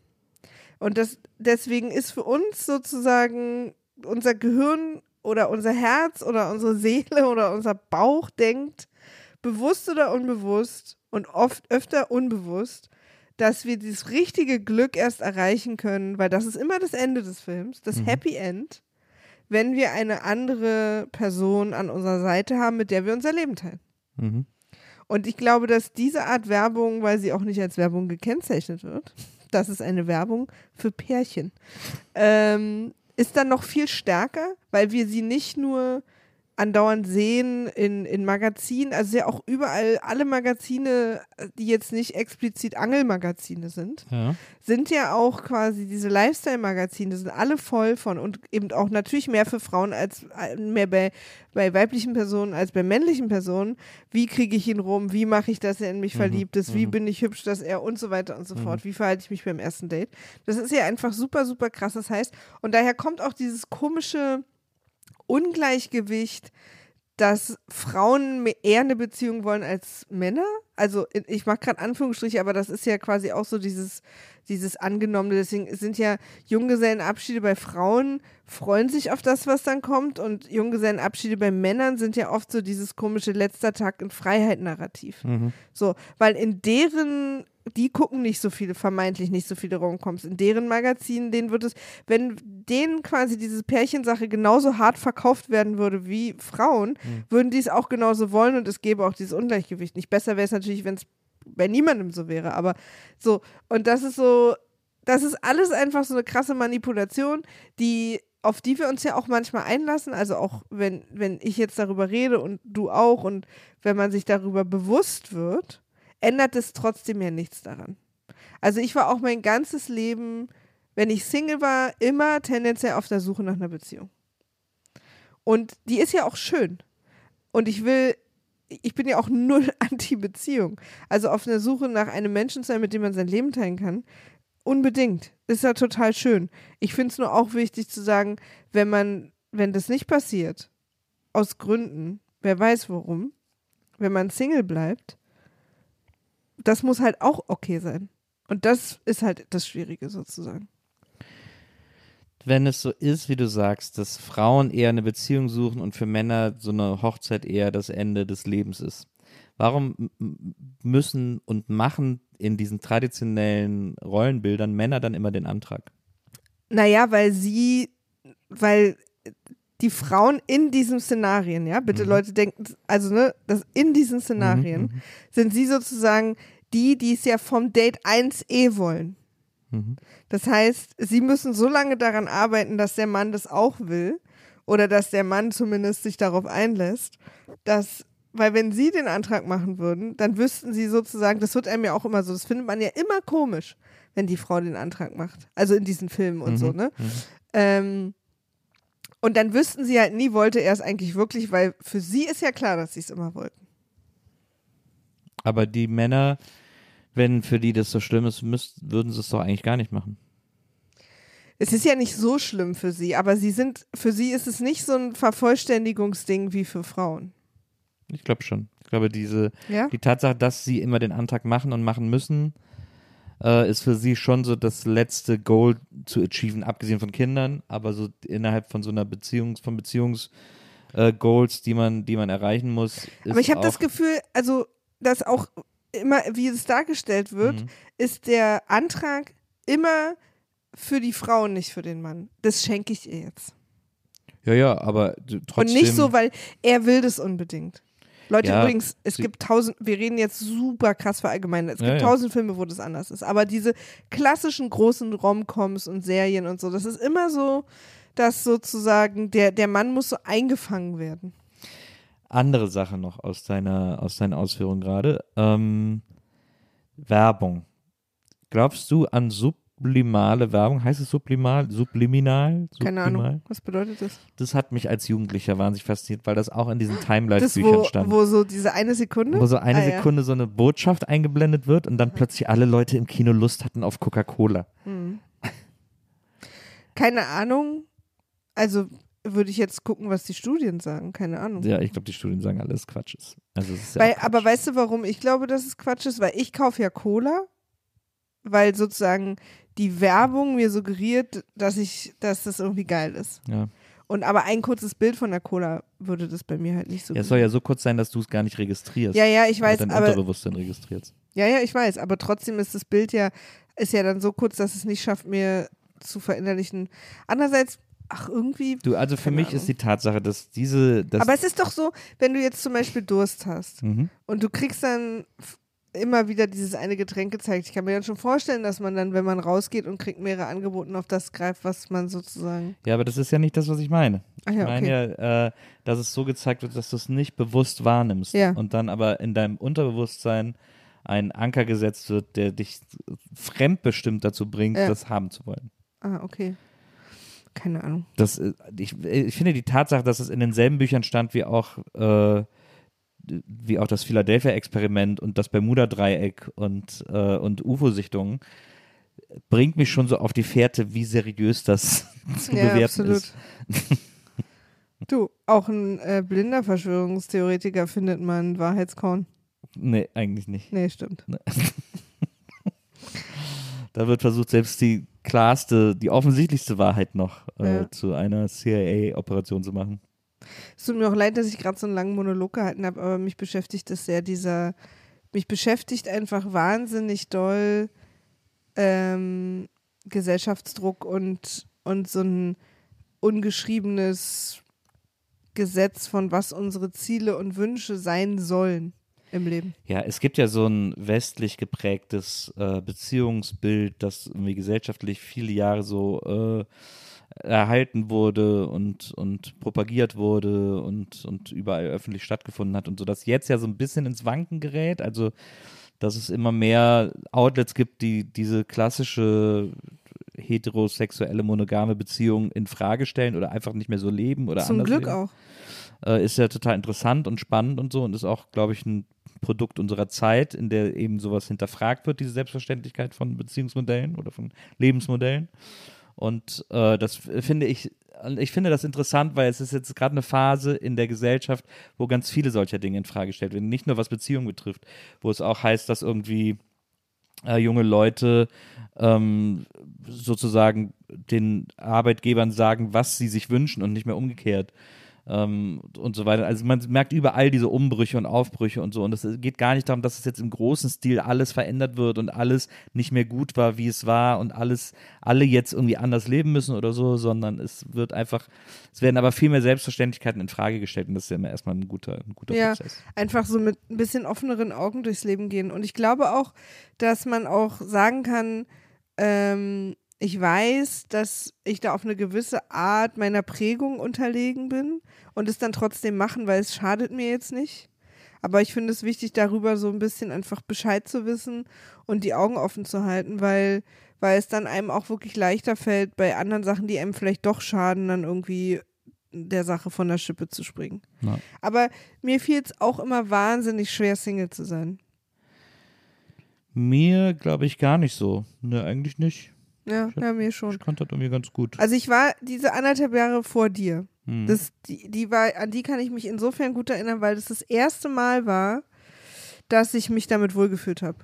Und das, deswegen ist für uns sozusagen unser Gehirn oder unser Herz oder unsere Seele oder unser Bauch denkt, bewusst oder unbewusst und oft öfter unbewusst, dass wir dieses richtige Glück erst erreichen können, weil das ist immer das Ende des Films, das Happy End, wenn wir eine andere Person an unserer Seite haben, mit der wir unser Leben teilen. Mhm. Und ich glaube, dass diese Art Werbung, weil sie auch nicht als Werbung gekennzeichnet wird, das ist eine Werbung für Pärchen, ähm, ist dann noch viel stärker, weil wir sie nicht nur andauernd sehen in, in Magazinen, also ja auch überall, alle Magazine, die jetzt nicht explizit Angelmagazine sind, Ja. sind ja auch quasi diese Lifestyle-Magazine, sind alle voll von und eben auch natürlich mehr für Frauen als äh, mehr bei, bei weiblichen Personen als bei männlichen Personen. Wie kriege ich ihn rum? Wie mache ich, dass er in mich verliebt ist? Wie bin ich hübsch, dass er und so weiter und so fort? Wie verhalte ich mich beim ersten Date? Das ist ja einfach super, super krass. Das heißt, und daher kommt auch dieses komische Ungleichgewicht, dass Frauen eher eine Beziehung wollen als Männer. Also ich mache gerade Anführungsstriche, aber das ist ja quasi auch so dieses, dieses Angenommene. Deswegen sind ja Junggesellenabschiede bei Frauen, freuen sich auf das, was dann kommt. Und Junggesellenabschiede bei Männern sind ja oft so dieses komische letzter Tag in Freiheit-Narrativ. So, weil in deren, die gucken nicht so viele, vermeintlich nicht so viele Romcoms. In deren Magazinen, denen wird es, wenn denen quasi diese Pärchensache genauso hart verkauft werden würde wie Frauen, würden die es auch genauso wollen und es gäbe auch dieses Ungleichgewicht. Nicht besser wäre es natürlich, wenn es bei niemandem so wäre, aber so, und das ist so, das ist alles einfach so eine krasse Manipulation, die auf die wir uns ja auch manchmal einlassen, also auch wenn, wenn ich jetzt darüber rede und du auch und wenn man sich darüber bewusst wird, ändert es trotzdem ja nichts daran. Also ich war auch mein ganzes Leben, wenn ich Single war, immer tendenziell auf der Suche nach einer Beziehung. Und die ist ja auch schön. Und ich will, ich bin ja auch null [LAUGHS] anti-Beziehung. Also auf einer Suche nach einem Menschen sein, mit dem man sein Leben teilen kann. Unbedingt. Ist ja total schön. Ich finde es nur auch wichtig zu sagen, wenn man, wenn das nicht passiert, aus Gründen, wer weiß warum, wenn man Single bleibt, das muss halt auch okay sein. Und das ist halt das Schwierige sozusagen. Wenn es so ist, wie du sagst, dass Frauen eher eine Beziehung suchen und für Männer so eine Hochzeit eher das Ende des Lebens ist, warum müssen und machen in diesen traditionellen Rollenbildern Männer dann immer den Antrag? Naja, weil sie, weil die Frauen in diesen Szenarien, ja, bitte Leute denken, also ne, das in diesen Szenarien sind sie sozusagen die, die es ja vom Date 1 eh wollen. Das heißt, sie müssen so lange daran arbeiten, dass der Mann das auch will oder dass der Mann zumindest sich darauf einlässt, dass, weil wenn sie den Antrag machen würden, dann wüssten sie sozusagen, das wird einem ja auch immer so, das findet man ja immer komisch, wenn die Frau den Antrag macht. Also in diesen Filmen und so, ne? Ähm, und dann wüssten sie halt nie, wollte er es eigentlich wirklich, weil für sie ist ja klar, dass sie es immer wollten. Aber die Männer, wenn für die das so schlimm ist, müsst, würden sie es doch eigentlich gar nicht machen. Es ist ja nicht so schlimm für sie, aber sie sind, für sie ist es nicht so ein Vervollständigungsding wie für Frauen. Ich glaube schon. Ich glaube, diese, Ja? die Tatsache, dass sie immer den Antrag machen und machen müssen, äh, ist für sie schon so das letzte Goal zu achieven, abgesehen von Kindern, aber so innerhalb von so einer Beziehungs, von Beziehungs äh, Goals, die man, die man erreichen muss. Aber ich habe das Gefühl, also, dass auch immer, wie es dargestellt wird, Mhm. ist der Antrag immer für die Frau, nicht für den Mann. Das schenke ich ihr jetzt. Ja, ja, aber trotzdem. Und nicht so, weil er will das unbedingt. Leute, Ja, übrigens, es gibt tausend, wir reden jetzt super krass verallgemeinert, es Ja, gibt ja. tausend Filme, wo das anders ist. Aber diese klassischen großen Romcoms und Serien und so, das ist immer so, dass sozusagen der, der Mann muss so eingefangen werden. Andere Sache noch aus deiner, aus deinen Ausführungen gerade. Ähm, Werbung. Glaubst du an sublimale Werbung? Heißt es sublimal? Subliminal? Keine Sublimal? Ahnung, was bedeutet das? Das hat mich als Jugendlicher wahnsinnig fasziniert, weil das auch in diesen Timeline-Büchern stand. wo so diese eine Sekunde? wo so eine Ah, ja. Sekunde so eine Botschaft eingeblendet wird und dann plötzlich alle Leute im Kino Lust hatten auf Coca-Cola. Keine Ahnung. Also würde ich jetzt gucken, was die Studien sagen. Keine Ahnung. Ja, ich glaube, die Studien sagen alles Quatsch ist. Also es ist ja Weil, auch aber Quatsch. weißt du, warum ich glaube, dass es Quatsch ist? Weil ich kaufe ja Cola, weil sozusagen die Werbung mir suggeriert, dass ich, dass das irgendwie geil ist. ja. Und aber ein kurzes Bild von der Cola würde das bei mir halt nicht so. ja, es soll ja so kurz sein, dass du es gar nicht registrierst. ja, ja, ich weiß, dein aber Unterbewusstsein registriert. ja, ja, ich weiß, aber trotzdem ist das Bild ja ist ja dann so kurz, dass es nicht schafft, mir zu verinnerlichen. Andererseits, ach irgendwie. Du, also für mich Ahnung. ist die Tatsache, dass diese. Dass, aber es ist doch so, wenn du jetzt zum Beispiel Durst hast mhm. und du kriegst dann immer wieder dieses eine Getränk gezeigt. Ich kann mir dann schon vorstellen, dass man dann, wenn man rausgeht und kriegt mehrere Angebote, auf das greift, was man sozusagen. Ja, aber das ist ja nicht das, was ich meine. Ach ja, ich meine okay. ja, äh, dass es so gezeigt wird, dass du es nicht bewusst wahrnimmst Ja. und dann aber in deinem Unterbewusstsein ein Anker gesetzt wird, der dich fremdbestimmt dazu bringt, Ja. das haben zu wollen. Ah, okay. Keine Ahnung. Das, äh, ich, ich finde die Tatsache, dass es in denselben Büchern stand wie auch, äh, wie auch das Philadelphia-Experiment und das Bermuda-Dreieck und, äh, und UFO-Sichtungen, bringt mich schon so auf die Fährte, wie seriös das [LAUGHS] zu Ja, bewerten absolut. ist. [LAUGHS] Du, auch ein äh, blinder Verschwörungstheoretiker findet man Wahrheitskorn. Nee, eigentlich nicht. Nee, stimmt. [LAUGHS] Da wird versucht, selbst die klarste, die offensichtlichste Wahrheit noch äh, Ja. zu einer CIA-Operation zu machen. Es tut mir auch leid, dass ich gerade so einen langen Monolog gehalten habe, aber mich beschäftigt das sehr, dieser, mich beschäftigt einfach wahnsinnig doll ähm, Gesellschaftsdruck und, und so ein ungeschriebenes Gesetz von was unsere Ziele und Wünsche sein sollen im Leben. Ja, es gibt ja so ein westlich geprägtes äh, Beziehungsbild, das irgendwie gesellschaftlich viele Jahre so äh, erhalten wurde und, und propagiert wurde und, und überall öffentlich stattgefunden hat und so, dass jetzt ja so ein bisschen ins Wanken gerät. Also, dass es immer mehr Outlets gibt, die diese klassische heterosexuelle monogame Beziehung in Frage stellen oder einfach nicht mehr so leben oder Zum Glück leben auch. Äh, ist ja total interessant und spannend und so und ist auch, glaube ich, ein Produkt unserer Zeit, in der eben sowas hinterfragt wird, diese Selbstverständlichkeit von Beziehungsmodellen oder von Lebensmodellen. Und äh, das finde ich, ich finde das interessant, weil es ist jetzt gerade eine Phase in der Gesellschaft, wo ganz viele solcher Dinge in Frage gestellt werden. Nicht nur was Beziehungen betrifft, wo es auch heißt, dass irgendwie äh, junge Leute ähm, sozusagen den Arbeitgebern sagen, was sie sich wünschen und nicht mehr umgekehrt. Ähm, und so weiter. Also man merkt überall diese Umbrüche und Aufbrüche und so. Und es geht gar nicht darum, dass es jetzt im großen Stil alles verändert wird und alles nicht mehr gut war, wie es war und alles, alle jetzt irgendwie anders leben müssen oder so, sondern es wird einfach, es werden aber viel mehr Selbstverständlichkeiten in Frage gestellt und das ist ja immer erstmal ein guter, ein guter Ja, Prozess. einfach so mit ein bisschen offeneren Augen durchs Leben gehen. Und ich glaube auch, dass man auch sagen kann, ähm, ich weiß, dass ich da auf eine gewisse Art meiner Prägung unterlegen bin und es dann trotzdem machen, weil es schadet mir jetzt nicht. Aber ich finde es wichtig, darüber so ein bisschen einfach Bescheid zu wissen und die Augen offen zu halten, weil, weil es dann einem auch wirklich leichter fällt, bei anderen Sachen, die einem vielleicht doch schaden, dann irgendwie der Sache von der Schippe zu springen. Ja. Aber mir fiel es auch immer wahnsinnig schwer, Single zu sein. Mir glaube ich gar nicht so. Ne, eigentlich nicht. Ja, ja, mir schon. Ich konnte das irgendwie ganz gut. Also ich war diese anderthalb Jahre vor dir. Hm. Das, die, die war, an die kann ich mich insofern gut erinnern, weil das das erste Mal war, dass ich mich damit wohlgefühlt habe.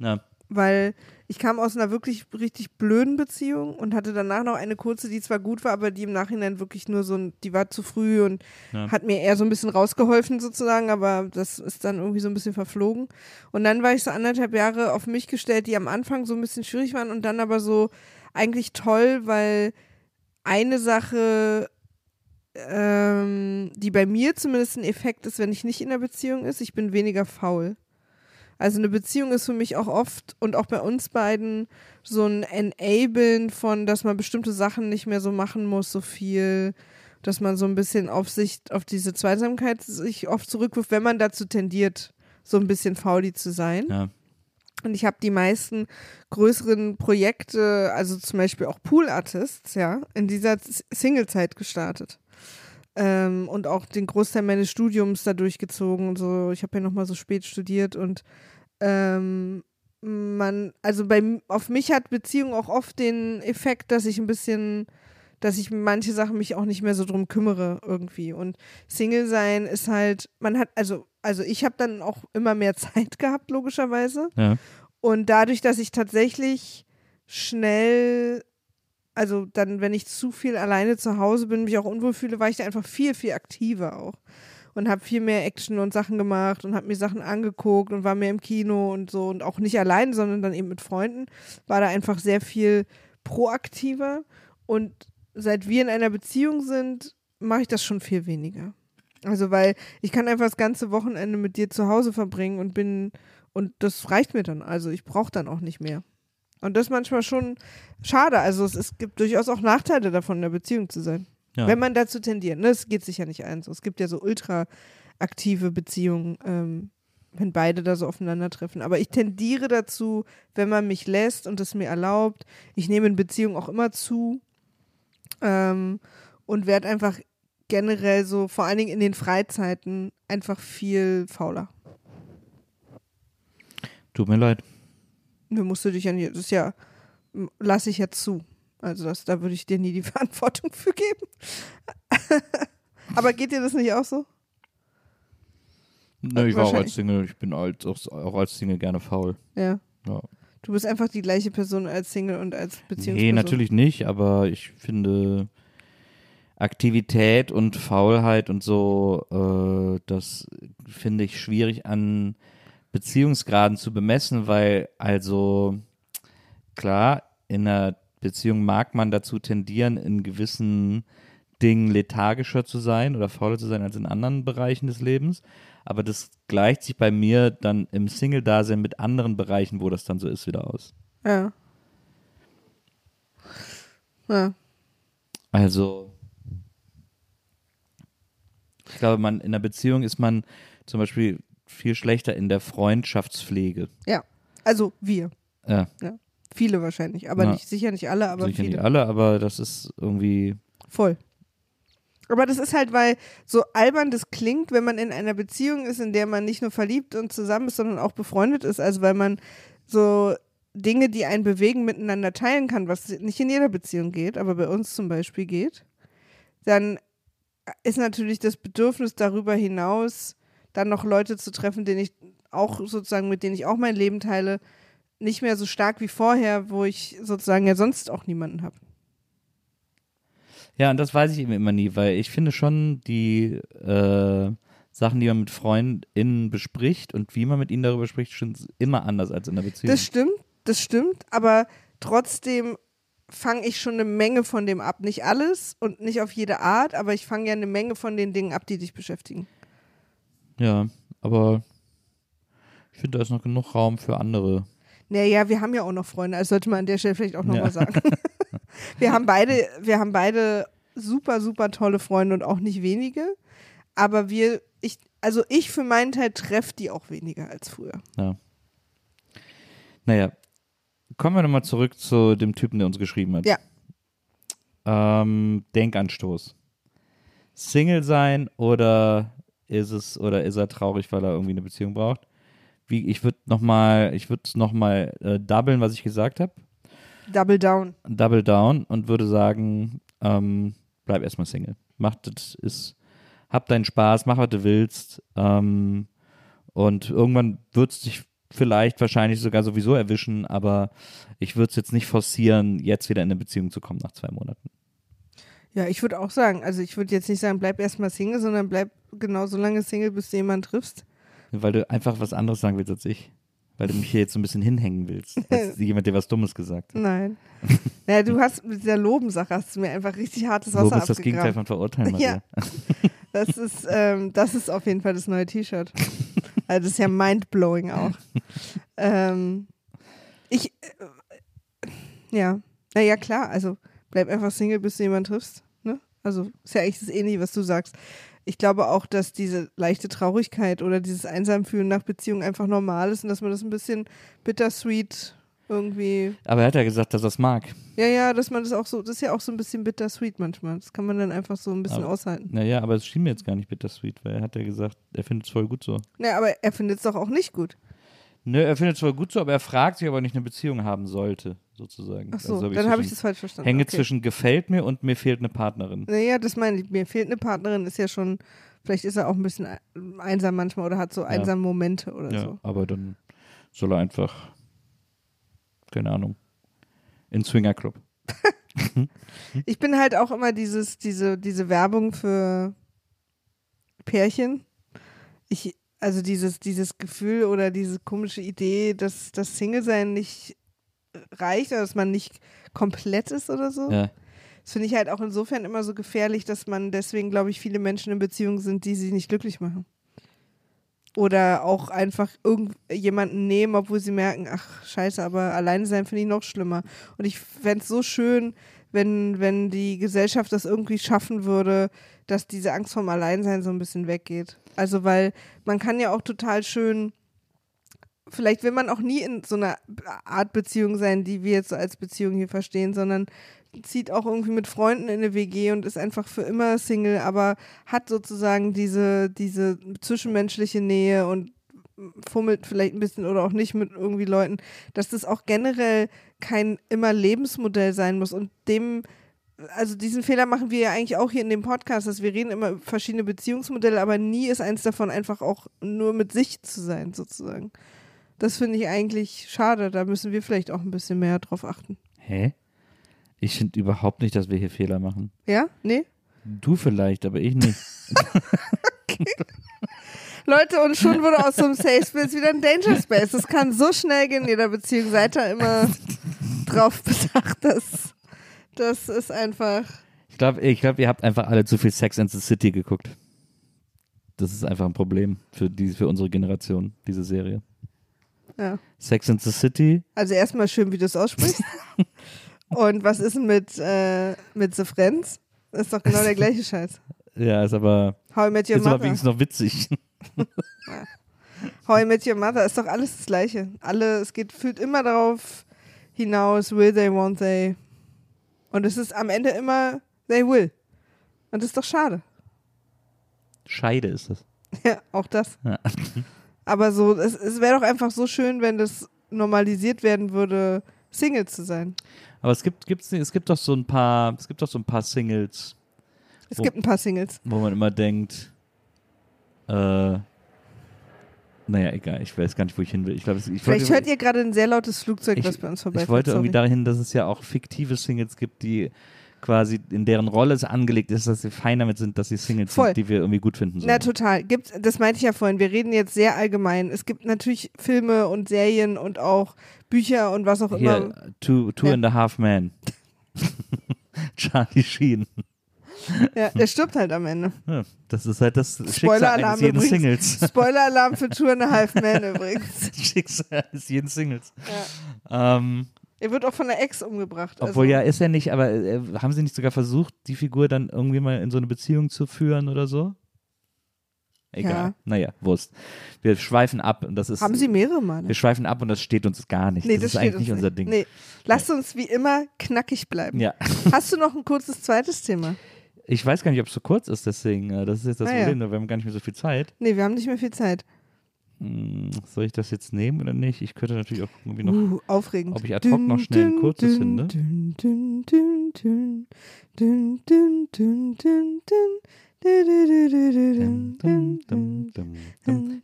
Ja. Weil ich kam aus einer wirklich richtig blöden Beziehung und hatte danach noch eine kurze, die zwar gut war, aber die im Nachhinein wirklich nur so, ein, die war zu früh und Ja. hat mir eher so ein bisschen rausgeholfen sozusagen, aber das ist dann irgendwie so ein bisschen verflogen. Und dann war ich so anderthalb Jahre auf mich gestellt, die am Anfang so ein bisschen schwierig waren und dann aber so eigentlich toll, weil eine Sache ähm, die bei mir zumindest ein Effekt ist, wenn ich nicht in der Beziehung ist, ich bin weniger faul. Also eine Beziehung ist für mich auch oft und auch bei uns beiden so ein Enablen von, dass man bestimmte Sachen nicht mehr so machen muss, so viel, dass man so ein bisschen auf sich, auf diese Zweisamkeit sich oft zurückwirft, wenn man dazu tendiert, so ein bisschen fauli zu sein. Ja. Und ich habe die meisten größeren Projekte, also zum Beispiel auch Pool Artists, ja, in dieser Singlezeit gestartet. Ähm, und auch den Großteil meines Studiums da durchgezogen und so. Ich habe ja nochmal so spät studiert und ähm, man, also bei auf mich hat Beziehung auch oft den Effekt, dass ich ein bisschen, dass ich manche Sachen mich auch nicht mehr so drum kümmere irgendwie. Und Single sein ist halt, man hat, also, also ich habe dann auch immer mehr [LAUGHS] Zeit gehabt, logischerweise. Ja. Und dadurch, dass ich tatsächlich schnell, also dann, wenn ich zu viel alleine zu Hause bin, mich auch unwohl fühle, war ich da einfach viel, viel aktiver auch. Und habe viel mehr Action und Sachen gemacht und habe mir Sachen angeguckt und war mehr im Kino und so und auch nicht allein, sondern dann eben mit Freunden. War da einfach sehr viel proaktiver. Und seit wir in einer Beziehung sind, mache ich das schon viel weniger. Also, weil ich kann einfach das ganze Wochenende mit dir zu Hause verbringen und bin, und das reicht mir dann. Also, ich brauche dann auch nicht mehr. Und das ist manchmal schon schade. Also, es, es gibt durchaus auch Nachteile davon, in einer Beziehung zu sein. Ja. Wenn man dazu tendiert. Ne? Es geht sich ja nicht ein. So. Es gibt ja so ultra aktive Beziehungen, ähm, wenn beide da so aufeinandertreffen. Aber ich tendiere dazu, wenn man mich lässt und es mir erlaubt, ich nehme in Beziehungen auch immer zu ähm, und werde einfach generell so, vor allen Dingen in den Freizeiten, einfach viel fauler. Tut mir leid. Mir musst du dich ja nicht, das ist ja, lasse ich ja zu. Also das, da würde ich dir nie die [LAUGHS] Verantwortung für geben. [LAUGHS] Aber geht dir das nicht auch so? Ne, ich war auch als Single, ich bin als, auch, auch als Single gerne faul. Ja. Ja. Du bist einfach die gleiche Person als Single und als Beziehungsperson. Nee, natürlich nicht, aber ich finde Aktivität und Faulheit und so, äh, das finde ich schwierig an Beziehungsgraden zu bemessen, weil also klar, in einer Beziehung mag man dazu tendieren, in gewissen Dingen lethargischer zu sein oder fauler zu sein als in anderen Bereichen des Lebens. Aber das gleicht sich bei mir dann im Single-Dasein mit anderen Bereichen, wo das dann so ist, wieder aus. Ja. Ja. Also, ich glaube, man in einer Beziehung ist man zum Beispiel viel schlechter in der Freundschaftspflege. Ja. Also wir. Ja, Viele wahrscheinlich. Aber Ja. nicht, sicher nicht alle, aber sicher viele. nicht alle, aber das ist irgendwie. Voll. Aber das ist halt, weil so albern das klingt, wenn man in einer Beziehung ist, in der man nicht nur verliebt und zusammen ist, sondern auch befreundet ist. Also weil man so Dinge, die einen bewegen, miteinander teilen kann, was nicht in jeder Beziehung geht, aber bei uns zum Beispiel geht. Dann ist natürlich das Bedürfnis darüber hinaus, dann noch Leute zu treffen, denen ich auch sozusagen, mit denen ich auch mein Leben teile, nicht mehr so stark wie vorher, wo ich sozusagen ja sonst auch niemanden habe. Ja, und das weiß ich eben immer nie, weil ich finde schon die äh, Sachen, die man mit FreundInnen bespricht und wie man mit ihnen darüber spricht, schon immer anders als in der Beziehung. Das stimmt, das stimmt, aber trotzdem fange ich schon eine Menge von dem ab. Nicht alles und nicht auf jede Art, aber ich fange ja eine Menge von den Dingen ab, die dich beschäftigen. Ja, aber ich finde, da ist noch genug Raum für andere. Naja, wir haben ja auch noch Freunde, also sollte man an der Stelle vielleicht auch nochmal Ja. sagen. [LAUGHS] wir haben beide, wir haben beide super, super tolle Freunde und auch nicht wenige. Aber wir, ich, also ich für meinen Teil treffe die auch weniger als früher. Ja. Naja, kommen wir nochmal zurück zu dem Typen, der uns geschrieben hat. Ja. Ähm, Denkanstoß. Single sein oder ist es oder ist er traurig, weil er irgendwie eine Beziehung braucht? Wie, ich würde nochmal, ich würde nochmal äh, doublen, was ich gesagt habe. Double down. Double down und würde sagen, ähm, bleib erstmal Single. Mach das ist, hab deinen Spaß, mach was du willst. Ähm, und irgendwann wird es dich vielleicht wahrscheinlich sogar sowieso erwischen, aber ich würde es jetzt nicht forcieren, jetzt wieder in eine Beziehung zu kommen nach zwei Monaten. Ja, ich würde auch sagen, also ich würde jetzt nicht sagen, bleib erstmal Single, sondern bleib genau so lange Single, bis du jemanden triffst. Weil du einfach was anderes sagen willst als ich. Weil du mich hier jetzt so ein bisschen hinhängen willst. Als [LAUGHS] jemand, der was Dummes gesagt hat. Nein. [LAUGHS] naja, du hast mit dieser Lobensache hast du mir einfach richtig hartes Wasser Lob ist das Gegenteil von Verurteilen, Maria. Ja. Das [LAUGHS] ist, ähm, das ist auf jeden Fall das neue T-Shirt. Also das ist ja mindblowing auch. ähm, ich, äh, ja, naja, klar, also bleib einfach Single, bis du jemanden triffst. Ne? Also ist ja eigentlich das Ähnliche, was du sagst. Ich glaube auch, dass diese leichte Traurigkeit oder dieses Einsamfühlen nach Beziehung einfach normal ist und dass man das ein bisschen bittersweet irgendwie Aber er hat ja gesagt, dass er es mag. ja, ja, dass man das auch so, das ist ja auch so ein bisschen bittersweet manchmal. Das kann man dann einfach so ein bisschen Aber- aushalten. Naja, aber es schien mir jetzt gar nicht bittersweet, weil er hat ja gesagt, er findet es voll gut so. Ja, aber er findet es doch auch nicht gut. Nö, er findet es voll gut so, aber er fragt sich, ob er nicht eine Beziehung haben sollte, sozusagen. Ach so, Also dann habe ich das falsch verstanden. Hänge okay. zwischen gefällt mir und mir fehlt eine Partnerin. Naja, das meine ich. Mir fehlt eine Partnerin, ist ja schon, vielleicht ist er auch ein bisschen ein- einsam manchmal oder hat so einsame Momente oder Ja, so. aber dann soll er einfach, keine Ahnung, in Swingerclub. [LAUGHS] [LAUGHS] Ich bin halt auch immer dieses, diese, diese Werbung für Pärchen. Ich, also dieses, dieses Gefühl oder diese komische Idee, dass das Single-Sein nicht reicht oder dass man nicht komplett ist oder so. Ja. Das finde ich halt auch insofern immer so gefährlich, dass man deswegen, glaube ich, viele Menschen in Beziehungen sind, die sich nicht glücklich machen. Oder auch einfach irgendjemanden nehmen, obwohl sie merken, ach scheiße, aber alleine sein finde ich noch schlimmer. Und ich fände es so schön, wenn, wenn die Gesellschaft das irgendwie schaffen würde, dass diese Angst vorm Alleinsein so ein bisschen weggeht. Also weil man kann ja auch total schön, vielleicht will man auch nie in so einer Art Beziehung sein, die wir jetzt so als Beziehung hier verstehen, sondern zieht auch irgendwie mit Freunden in eine WG und ist einfach für immer Single, aber hat sozusagen diese, diese zwischenmenschliche Nähe und fummelt vielleicht ein bisschen oder auch nicht mit irgendwie Leuten, dass das auch generell kein immer Lebensmodell sein muss und dem also diesen Fehler machen wir ja eigentlich auch hier in dem Podcast, dass wir reden immer verschiedene Beziehungsmodelle, aber nie ist eins davon einfach auch nur mit sich zu sein, sozusagen. Das finde ich eigentlich schade. Da müssen wir vielleicht auch ein bisschen mehr drauf achten. Hä? Ich finde überhaupt nicht, dass wir hier Fehler machen. Ja? Nee? Du vielleicht, aber ich nicht. [LAUGHS] Leute, und schon wurde aus so einem Safe Space wieder ein Danger Space. Das kann so schnell gehen in jeder Beziehung. Seid da immer drauf bedacht, dass das ist einfach. Ich glaube, ich glaub, ihr habt einfach alle zu viel Sex and the City geguckt. Das ist einfach ein Problem für, die, für unsere Generation, diese Serie. Ja. Sex and the City, Also erstmal schön, wie du es aussprichst. [LAUGHS] Und was ist denn mit, äh, mit The Friends? Das ist doch genau der gleiche Scheiß. ja, ist aber, How I Met Your ist aber Mother. wenigstens noch witzig. [LAUGHS] How I Met Your Mother ist doch alles das Gleiche. Alle, es geht, fühlt immer darauf hinaus, will they, won't they. Und es ist am Ende immer, they will. Und das ist doch schade. Scheide ist das. [LAUGHS] Ja, auch das. Ja. Aber so, es, es wäre doch einfach so schön, wenn das normalisiert werden würde, Single zu sein. Aber es gibt, gibt's, es gibt doch so ein paar, es gibt doch so ein paar Singles, Es Wo- gibt ein paar Singles. wo man immer denkt, äh, naja, egal, ich weiß gar nicht, wo ich hin will. Ich glaube, ich Vielleicht hört ihr gerade ein sehr lautes Flugzeug, ich, was bei uns vorbeifährt. ich wollte irgendwie dahin, dass es ja auch fiktive Singles gibt, die quasi in deren Rolle es angelegt ist, dass sie fein damit sind, dass sie Singles Voll. sind, die wir irgendwie gut finden. Na, sollen. total. Gibt, das meinte ich ja vorhin. Wir reden jetzt sehr allgemein. Es gibt natürlich Filme und Serien und auch Bücher und was auch immer. Hier, Two, two Ja. and a Half Men. [LAUGHS] Charlie Sheen. Ja, der stirbt halt am Ende. Ja, das ist halt das Schicksal Spoiler-Alarm eines jeden übrigens. Singles. [LAUGHS] [LAUGHS] Spoiler-Alarm für Two and a Half Men übrigens. Schicksal eines jeden Singles. Ähm, Er wird auch von der Ex umgebracht. obwohl also, ja, ist er nicht, aber äh, haben sie nicht sogar versucht, die Figur dann irgendwie mal in so eine Beziehung zu führen oder so? Egal. Ja. Naja, Wurst. Wir schweifen ab und das ist. Haben sie mehrere Male? Wir schweifen ab und das steht uns gar nicht. Nee, das, ist steht eigentlich nicht unser Ding. Nee. Lasst uns wie immer knackig bleiben. Ja. [LAUGHS] Hast du noch ein kurzes zweites Thema? Ich weiß gar nicht, ob es so kurz ist, deswegen. äh, Das ist jetzt das Ah, ja. Problem, wir haben gar nicht mehr so viel Zeit. Nee, wir haben nicht mehr viel Zeit. Hm, soll ich das jetzt nehmen oder nicht? Ich könnte natürlich auch gucken, noch, uh, aufregend. ob ich ad hoc noch schnell ein kurzes finde.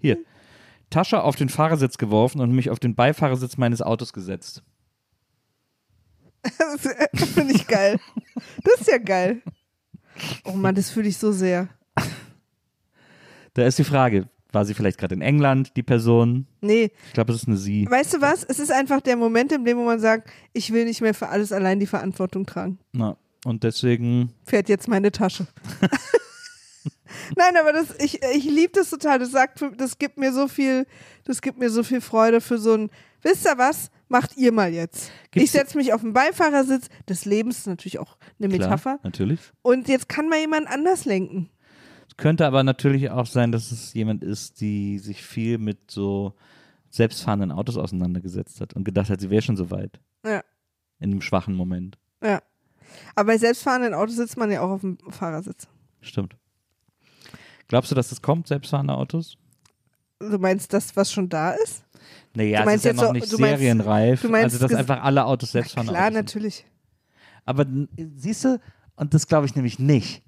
Hier. Tasche auf den Fahrersitz geworfen und mich auf den Beifahrersitz meines Autos gesetzt. [LAUGHS] Äh, das finde ich geil. Das ist ja geil. Oh Mann, das fühle ich so sehr. Da ist die Frage, war sie vielleicht gerade in England, die Person? Nee, Ich glaube, es ist eine Sie. weißt du was? Es ist einfach der Moment, in dem wo man sagt, ich will nicht mehr für alles allein die Verantwortung tragen. Na, und deswegen, Fährt jetzt meine Tasche. [LAUGHS] Nein, aber das, ich, ich liebe das total. Das sagt, das gibt mir so viel, das gibt mir so viel Freude für so ein, wisst ihr was? Macht ihr mal jetzt. Gibt's- ich setze mich auf den Beifahrersitz des Lebens, ist natürlich auch eine klar, Metapher. natürlich. Und jetzt kann mal jemand anders lenken. Es könnte aber natürlich auch sein, dass es jemand ist, die sich viel mit so selbstfahrenden Autos auseinandergesetzt hat und gedacht hat, sie wäre schon so weit. Ja. In einem schwachen Moment. Ja. Aber bei selbstfahrenden Autos sitzt man ja auch auf dem Fahrersitz. Stimmt. Glaubst du, dass das kommt, selbstfahrende Autos? Du meinst das, was schon da ist? Naja, Du es meinst ist ja noch so- nicht meinst- serienreif. du meinst also, dass einfach alle Autos selbstfahrende klar, Autos sind. natürlich. Aber siehst du, und das glaube ich nämlich nicht.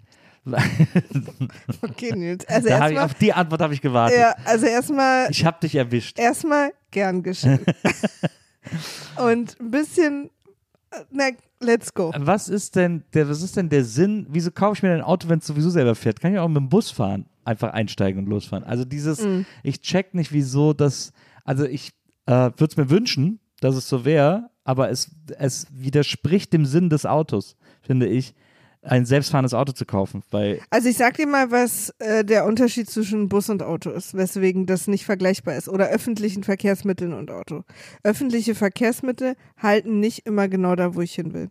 [LAUGHS] Okay, Nils. Also da erstmal, auf die Antwort habe ich gewartet. ja, also erstmal, Ich habe dich erwischt. erstmal gern geschehen. [LAUGHS] Und ein bisschen, na, let's go. Was ist denn der, was ist denn der Sinn? Wieso kaufe ich mir ein Auto, wenn es sowieso selber fährt? Kann ich auch mit dem Bus fahren, einfach einsteigen und losfahren. Also dieses, Mhm. ich check nicht, wieso das, also ich äh, würde es mir wünschen, dass es so wäre, aber es, es widerspricht dem Sinn des Autos, finde ich, ein selbstfahrendes Auto zu kaufen, weil Also ich sag dir mal, was äh, der Unterschied zwischen Bus und Auto ist, weswegen das nicht vergleichbar ist. Oder öffentlichen Verkehrsmitteln und Auto. Öffentliche Verkehrsmittel halten nicht immer genau da, wo ich hin will.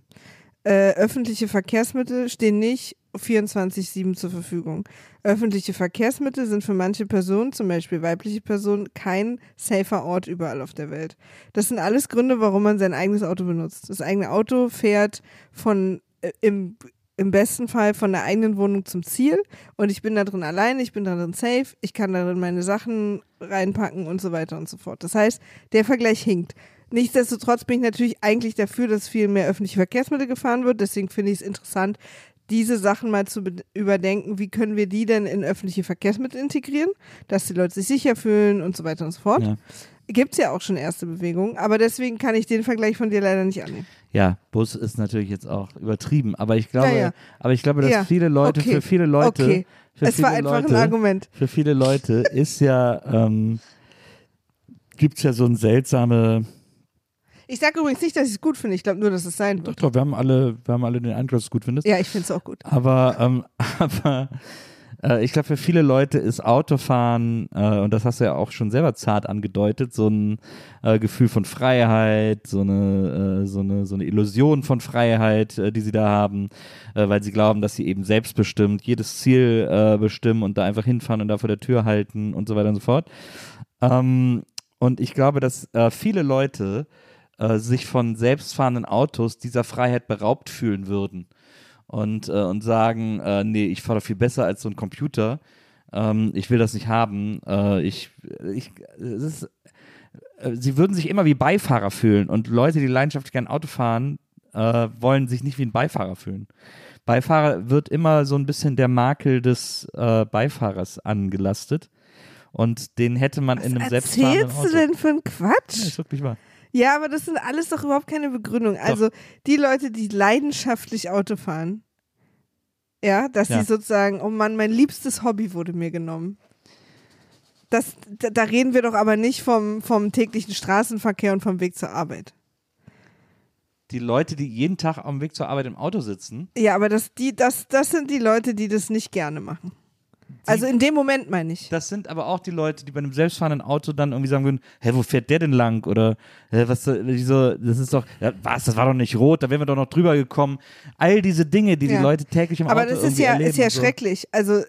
Äh, öffentliche Verkehrsmittel stehen nicht 24-7 zur Verfügung. Öffentliche Verkehrsmittel sind für manche Personen, zum Beispiel weibliche Personen, kein safer Ort überall auf der Welt. Das sind alles Gründe, warum man sein eigenes Auto benutzt. Das eigene Auto fährt von äh, im im besten Fall von der eigenen Wohnung zum Ziel und ich bin da drin alleine, ich bin da drin safe, ich kann da drin meine Sachen reinpacken und so weiter und so fort. Das heißt, der Vergleich hinkt. Nichtsdestotrotz bin ich natürlich eigentlich dafür, dass viel mehr öffentliche Verkehrsmittel gefahren wird. Deswegen finde ich es interessant, diese Sachen mal zu be- überdenken, wie können wir die denn in öffentliche Verkehrsmittel integrieren, dass die Leute sich sicher fühlen und so weiter und so fort. Ja. Gibt es ja auch schon erste Bewegungen, aber deswegen kann ich den Vergleich von dir leider nicht annehmen. Ja, Bus ist natürlich jetzt auch übertrieben, aber ich glaube, Ja, ja. aber ich glaube, dass Ja, viele Leute, okay, für viele Leute, okay. für Es viele war einfach Leute, ein Argument. für viele Leute ist ja, ähm, gibt es ja so ein seltsame, Ich sage übrigens nicht, dass ich es gut finde, ich glaube nur, dass es sein wird. glaube, wir haben alle, wir haben alle den Eindruck, dass du es gut findest. Ja, ich finde es auch gut. Aber, ähm, [LAUGHS] aber äh, ich glaube, für viele Leute ist Autofahren, äh, und das hast du ja auch schon selber zart angedeutet, so ein äh, Gefühl von Freiheit, so eine, äh, so eine, so eine Illusion von Freiheit, äh, die sie da haben, äh, weil sie glauben, dass sie eben selbstbestimmt jedes Ziel bestimmen und da einfach hinfahren und da vor der Tür halten und so weiter und so fort. Ähm, und ich glaube, dass viele Leute sich von selbstfahrenden Autos dieser Freiheit beraubt fühlen würden und, äh, und sagen, äh, nee, ich fahre doch viel besser als so ein Computer. Ähm, ich will das nicht haben. Äh, ich, ich, es ist, äh, sie würden sich immer wie Beifahrer fühlen und Leute, die leidenschaftlich gern Auto fahren, äh, wollen sich nicht wie ein Beifahrer fühlen. Beifahrer wird immer so ein bisschen der Makel des äh, Beifahrers angelastet und den hätte man in einem Was selbstfahrenden erzählst Auto. du denn für einen Ja, Quatsch? ist wirklich wahr. Ja, aber das sind alles doch überhaupt keine Begründung. Also die Leute, die leidenschaftlich Auto fahren, ja, dass Ja. sie sozusagen, oh Mann, mein liebstes Hobby wurde mir genommen. Das, da, da reden wir doch aber nicht vom, vom täglichen Straßenverkehr und vom Weg zur Arbeit. Die Leute, die jeden Tag am Weg zur Arbeit im Auto sitzen, Ja, aber das, die, das, das sind die Leute, die das nicht gerne machen. Also in dem Moment meine ich. Das sind aber auch die Leute, die bei einem selbstfahrenden Auto dann irgendwie sagen würden, hä, wo fährt der denn lang? Oder hä, was, wieso, das ist doch, ja, was, das war doch nicht rot, da wären wir doch noch drüber gekommen. All diese Dinge, die Ja. die Leute täglich im Aber Auto das ist ja, ist ja so. schrecklich. Also,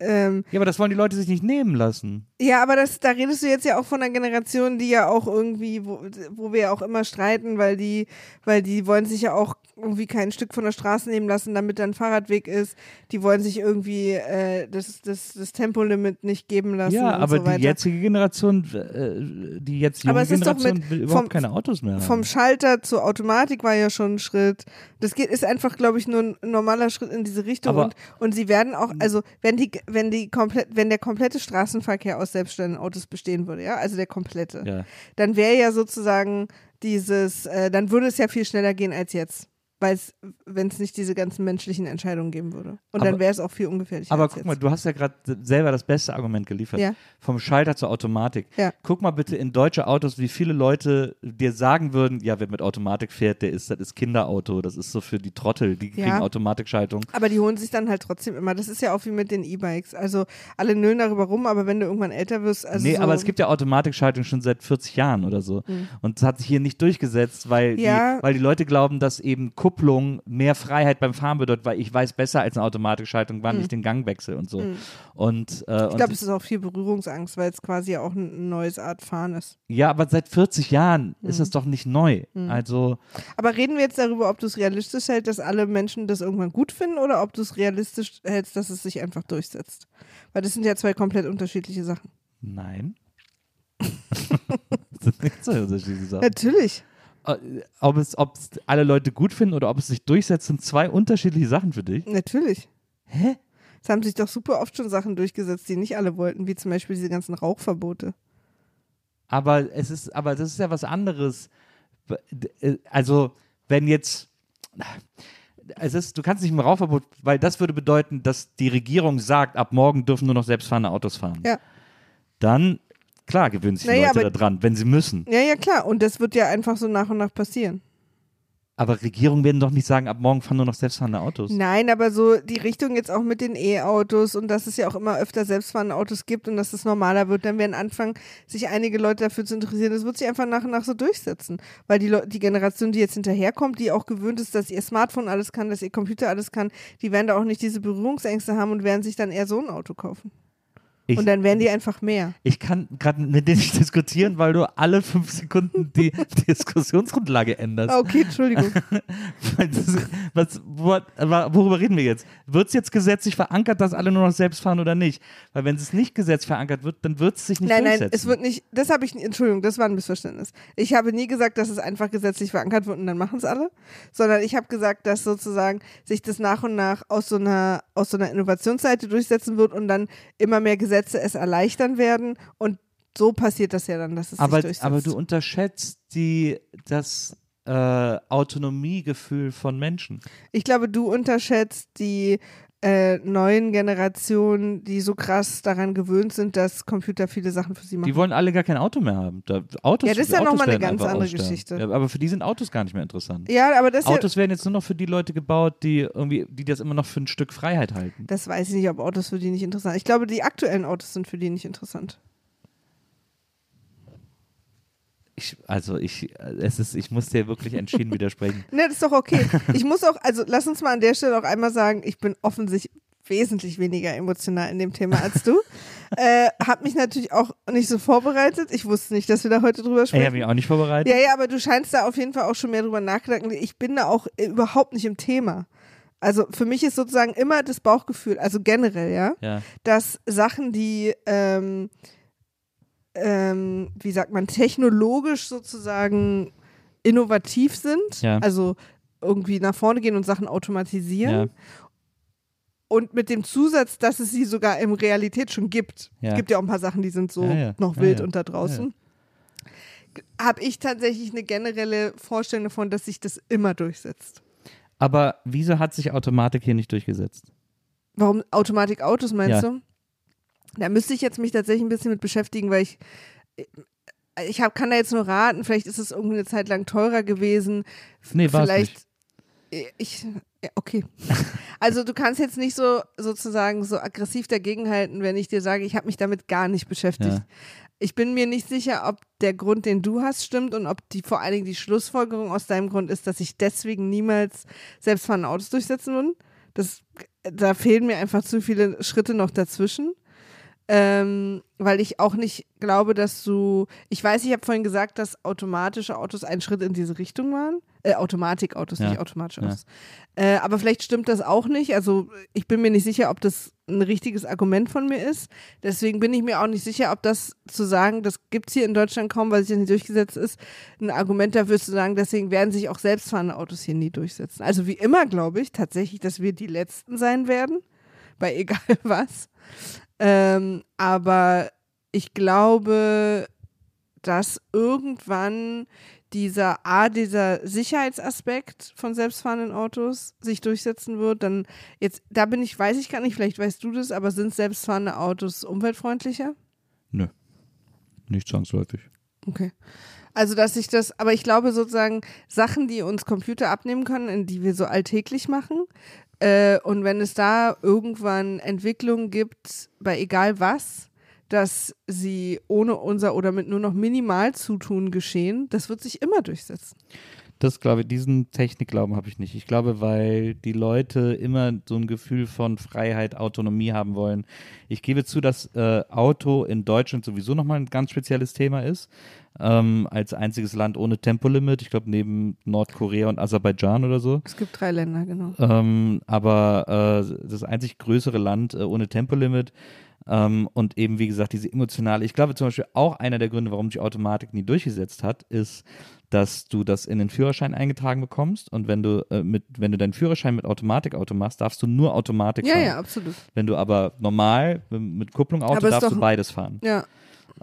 ähm, Ja, aber das wollen die Leute sich nicht nehmen lassen. Ja, aber das, da redest du jetzt ja auch von einer Generation, die ja auch irgendwie, wo, wo wir ja auch immer streiten, weil die, weil die wollen sich ja auch irgendwie kein Stück von der Straße nehmen lassen, damit da ein Fahrradweg ist. Die wollen sich irgendwie äh, das, das, das Tempolimit nicht geben lassen. Ja, aber so die jetzige Generation, äh, die jetzt junge Aber es ist doch Generation mit- will überhaupt vom- keine Autos mehr haben. Vom Schalter zur Automatik war ja schon ein Schritt. Das geht, ist einfach, glaube ich, nur ein normaler Schritt in diese Richtung. Aber- und, und sie werden auch, also wenn die, wenn die komplett, wenn der komplette Straßenverkehr aus selbstständigen Autos bestehen würde, ja, also der komplette, ja. dann wäre ja sozusagen dieses, äh, dann würde es ja viel schneller gehen als jetzt. Wenn es nicht diese ganzen menschlichen Entscheidungen geben würde. Und Aber- dann wäre es auch viel ungefährlicher. Aber guck jetzt. mal, du hast ja gerade selber das beste Argument geliefert. Ja. Vom Schalter zur Automatik. Ja. Guck mal bitte in deutsche Autos, wie viele Leute dir sagen würden, ja, wer mit Automatik fährt, der ist, das ist Kinderauto, das ist so für die Trottel, die kriegen Ja. Automatikschaltung. Aber die holen sich dann halt trotzdem immer. Das ist ja auch wie mit den E-Bikes. Also alle nölen darüber rum, aber wenn du irgendwann älter wirst, also nee, so, aber es gibt ja Automatikschaltung schon seit 40 Jahren oder so. Und es hat sich hier nicht durchgesetzt, weil, die, weil die Leute glauben, dass eben Kupplung mehr Freiheit beim Fahren bedeutet, weil ich weiß besser als eine Automatikschaltung, wann ich den Gang wechsle und so. Und, äh, Hm. Ich glaube, es ist auch viel Berührungsangst, weil es quasi auch ein neues Art Fahren ist. ja, aber seit 40 Jahren Hm. ist es doch nicht neu. Also Aber reden wir jetzt darüber, ob du es realistisch hältst, dass alle Menschen das irgendwann gut finden oder ob du es realistisch hältst, dass es sich einfach durchsetzt? Weil das sind ja zwei komplett unterschiedliche Sachen. Nein. [LAUGHS] das sind nicht so unterschiedliche Sachen. Natürlich. Äh, Ob es, ob es alle Leute gut finden oder ob es sich durchsetzt, sind zwei unterschiedliche Sachen für dich. Natürlich. Hä? Es haben sich doch super oft schon Sachen durchgesetzt, die nicht alle wollten, wie zum Beispiel diese ganzen Rauchverbote. Aber es ist, aber das ist ja was anderes. äh, Also, wenn jetzt. Es ist, du kannst nicht im Rauchverbot, weil das würde bedeuten, dass die Regierung sagt, ab morgen dürfen nur noch selbstfahrende Autos fahren. Ja. Dann, klar, gewöhnen sich die Naja, Leute aber- daran, wenn sie müssen. Ja, ja, klar. Und das wird ja einfach so nach und nach passieren. Aber Regierungen werden doch nicht sagen, ab morgen fahren nur noch selbstfahrende Autos. Nein, aber so die Richtung jetzt auch mit den E-Autos und dass es ja auch immer öfter selbstfahrende Autos gibt und dass es normaler wird, dann werden anfangen, sich einige Leute dafür zu interessieren. Das wird sich einfach nach und nach so durchsetzen. Weil die, Leu- die Generation, die jetzt hinterherkommt, die auch gewöhnt ist, dass ihr Smartphone alles kann, dass ihr Computer alles kann, die werden da auch nicht diese Berührungsängste haben und werden sich dann eher so ein Auto kaufen. Ich- und dann werden die einfach mehr. Ich kann gerade mit dir nicht diskutieren, weil du alle fünf Sekunden die [LAUGHS] Diskussionsgrundlage änderst. Okay, Entschuldigung. [LAUGHS] Was, wo, worüber reden wir jetzt? Wird es jetzt gesetzlich verankert, dass alle nur noch selbst fahren oder nicht? Weil wenn es nicht gesetzlich verankert wird, dann wird es sich nicht Nein, nein, durchsetzen. es wird nicht, das habe ich, Entschuldigung, das war ein Missverständnis. Ich habe nie gesagt, dass es einfach gesetzlich verankert wird und dann machen es alle, sondern ich habe gesagt, dass sozusagen sich das nach und nach aus so einer, aus so einer Innovationsseite durchsetzen wird und dann immer mehr Gesetze es erleichtern werden und so passiert das ja dann, dass es aber, sich durchsetzt. aber du unterschätzt die, das äh, Autonomiegefühl von Menschen. ich glaube, du unterschätzt die äh, neuen Generationen, die so krass daran gewöhnt sind, dass Computer viele Sachen für sie machen. Die wollen alle gar kein Auto mehr haben. Da, Autos, Ja, das ist ja Autos noch mal eine ganz andere aussterben. Geschichte. Ja, aber für die sind Autos gar nicht mehr interessant. ja, aber das ist ja, Autos werden jetzt nur noch für die Leute gebaut, die irgendwie, die das immer noch für ein Stück Freiheit halten. Das weiß ich nicht, ob Autos für die nicht interessant sind. Ich glaube, die aktuellen Autos sind für die nicht interessant. Ich, also ich, es ist, ich muss dir wirklich entschieden widersprechen. [LAUGHS] Ne, das ist doch okay. Ich muss auch, also lass uns mal an der Stelle auch einmal sagen, ich bin offensichtlich wesentlich weniger emotional in dem Thema als du. [LAUGHS] äh, hab mich natürlich auch nicht so vorbereitet. Ich wusste nicht, dass wir da heute drüber Ich sprechen. habe mich auch nicht vorbereitet. Ja, ja, aber du scheinst da auf jeden Fall auch schon mehr drüber nachgedacht. Ich bin da auch äh, überhaupt nicht im Thema. Also für mich ist sozusagen immer das Bauchgefühl, also generell, ja, Ja. dass Sachen, die, ähm, ähm, wie sagt man, technologisch sozusagen innovativ sind, Ja. also irgendwie nach vorne gehen und Sachen automatisieren. Ja. Und mit dem Zusatz, dass es sie sogar in Realität schon gibt. Ja. Es gibt ja auch ein paar Sachen, die sind so Ja, ja. noch Ja, wild ja. und da draußen. Habe ich tatsächlich eine generelle Vorstellung davon, dass sich das immer durchsetzt. Aber wieso hat sich Automatik hier nicht durchgesetzt? Warum Automatikautos meinst Ja. du? Da müsste ich jetzt mich tatsächlich ein bisschen mit beschäftigen, weil ich ich hab, kann da jetzt nur raten, vielleicht ist es irgendwie eine Zeit lang teurer gewesen. Nee, war's vielleicht ich ja, okay. [LAUGHS] Also du kannst jetzt nicht so sozusagen so aggressiv dagegenhalten, wenn ich dir sage, ich habe mich damit gar nicht beschäftigt. Ja. Ich bin mir nicht sicher, ob der Grund, den du hast, stimmt und ob die vor allen Dingen die Schlussfolgerung aus deinem Grund ist, dass sich deswegen niemals selbstfahrende Autos durchsetzen würden. Das, da fehlen mir einfach zu viele Schritte noch dazwischen. Ähm, weil ich auch nicht glaube, dass du. Ich weiß, ich habe vorhin gesagt, dass automatische Autos ein Schritt in diese Richtung waren. Äh, Automatikautos, Ja. nicht automatische Ja. Autos. Äh, aber vielleicht stimmt das auch nicht. Also ich bin mir nicht sicher, ob das ein richtiges Argument von mir ist. Deswegen bin ich mir auch nicht sicher, ob das zu sagen, das gibt es hier in Deutschland kaum, weil sich das nicht durchgesetzt ist, ein Argument dafür zu sagen, deswegen werden sich auch selbstfahrende Autos hier nie durchsetzen. Also wie immer glaube ich tatsächlich, dass wir die Letzten sein werden, bei egal [LAUGHS] was. Ähm, aber ich glaube, dass irgendwann dieser A, dieser Sicherheitsaspekt von selbstfahrenden Autos sich durchsetzen wird, dann jetzt, da bin ich, weiß ich gar nicht, vielleicht weißt du das, aber sind selbstfahrende Autos umweltfreundlicher? Nö. Nicht zwangsläufig. Okay. Also, dass ich das, aber ich glaube sozusagen, Sachen, die uns Computer abnehmen können, die wir so alltäglich machen, äh, und wenn es da irgendwann Entwicklungen gibt, bei egal was, dass sie ohne unser oder mit nur noch Minimalzutun geschehen, das wird sich immer durchsetzen. Das glaube ich, diesen Technikglauben habe ich nicht. Ich glaube, weil die Leute immer so ein Gefühl von Freiheit, Autonomie haben wollen. Ich gebe zu, dass äh, Auto in Deutschland sowieso nochmal ein ganz spezielles Thema ist. Ähm, als einziges Land ohne Tempolimit. Ich glaube, neben Nordkorea und Aserbaidschan oder so. Es gibt drei Länder, genau. Ähm, aber äh, das einzig größere Land äh, ohne Tempolimit. Ähm, und eben, wie gesagt, diese emotionale, ich glaube zum Beispiel auch einer der Gründe, warum sich Automatik nie durchgesetzt hat, ist, dass du das in den Führerschein eingetragen bekommst und wenn du äh, mit, wenn du deinen Führerschein mit Automatikauto machst, darfst du nur Automatik Ja, fahren. ja, absolut. Wenn du aber normal mit- Kupplung Auto darfst doch- du beides fahren. Ja,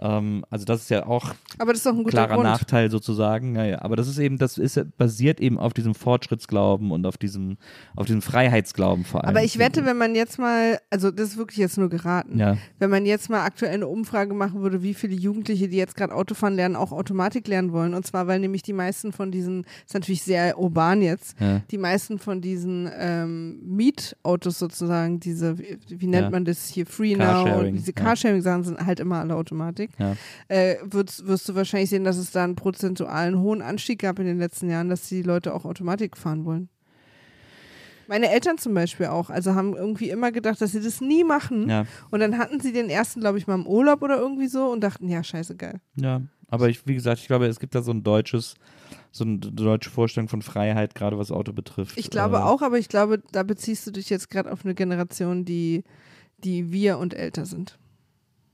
Ähm, also das ist ja auch aber das ist doch ein guter klarer Grund. Nachteil sozusagen. Ja, ja. Aber das ist eben, das ist basiert eben auf diesem Fortschrittsglauben und auf diesem, auf diesem Freiheitsglauben vor allem. Aber ich wette, wenn man jetzt mal, also das ist wirklich jetzt nur geraten, Ja. wenn man jetzt mal aktuell eine Umfrage machen würde, wie viele Jugendliche, die jetzt gerade Autofahren lernen, auch Automatik lernen wollen. Und zwar, weil nämlich die meisten von diesen, ist natürlich sehr urban jetzt, Ja. die meisten von diesen ähm, Mietautos sozusagen, diese, wie, wie nennt Ja. man das hier, Free Now diese. Carsharing-Sachen sind halt immer alle Automatik. Ja. Äh, wirst, wirst du wahrscheinlich sehen, dass es da einen prozentualen hohen Anstieg gab in den letzten Jahren, dass die Leute auch Automatik fahren wollen. Meine Eltern zum Beispiel auch, also haben irgendwie immer gedacht, dass sie das nie machen. Ja. Und dann hatten sie den ersten, glaube ich, mal im Urlaub oder irgendwie so und dachten, ja, scheiße geil. Ja, aber ich, wie gesagt, ich glaube, es gibt da so ein deutsches, so eine deutsche Vorstellung von Freiheit, gerade was Auto betrifft. Ich glaube Äh, auch, aber ich glaube, da beziehst du dich jetzt gerade auf eine Generation, die, die wir und älter sind.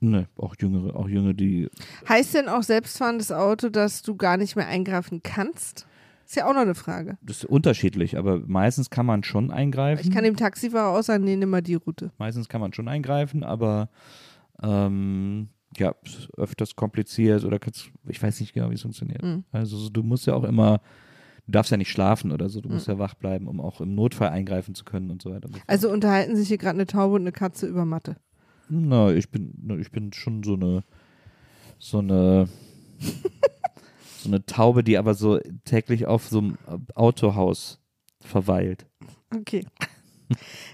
Ne, auch Jüngere, auch Jüngere, die. Heißt denn auch selbstfahrendes Auto, dass du gar nicht mehr eingreifen kannst? Ist ja auch noch eine Frage. Das ist unterschiedlich, aber meistens kann man schon eingreifen. Ich kann dem Taxifahrer auch sagen, nee, nimm mal die Route. meistens kann man schon eingreifen, aber ähm, ja, öfters kompliziert oder kannst, ich weiß nicht genau, wie es funktioniert. Mhm. Also so, du musst ja auch immer, du darfst ja nicht schlafen oder so, du Mhm. musst ja wach bleiben, um auch im Notfall eingreifen zu können und so weiter. und so fort. Also unterhalten sich hier gerade eine Taube und eine Katze über Mathe. Na, ich bin, na, ich bin schon so eine, so eine, [LAUGHS] so eine Taube, die aber so täglich auf so einem Autohaus verweilt. Okay.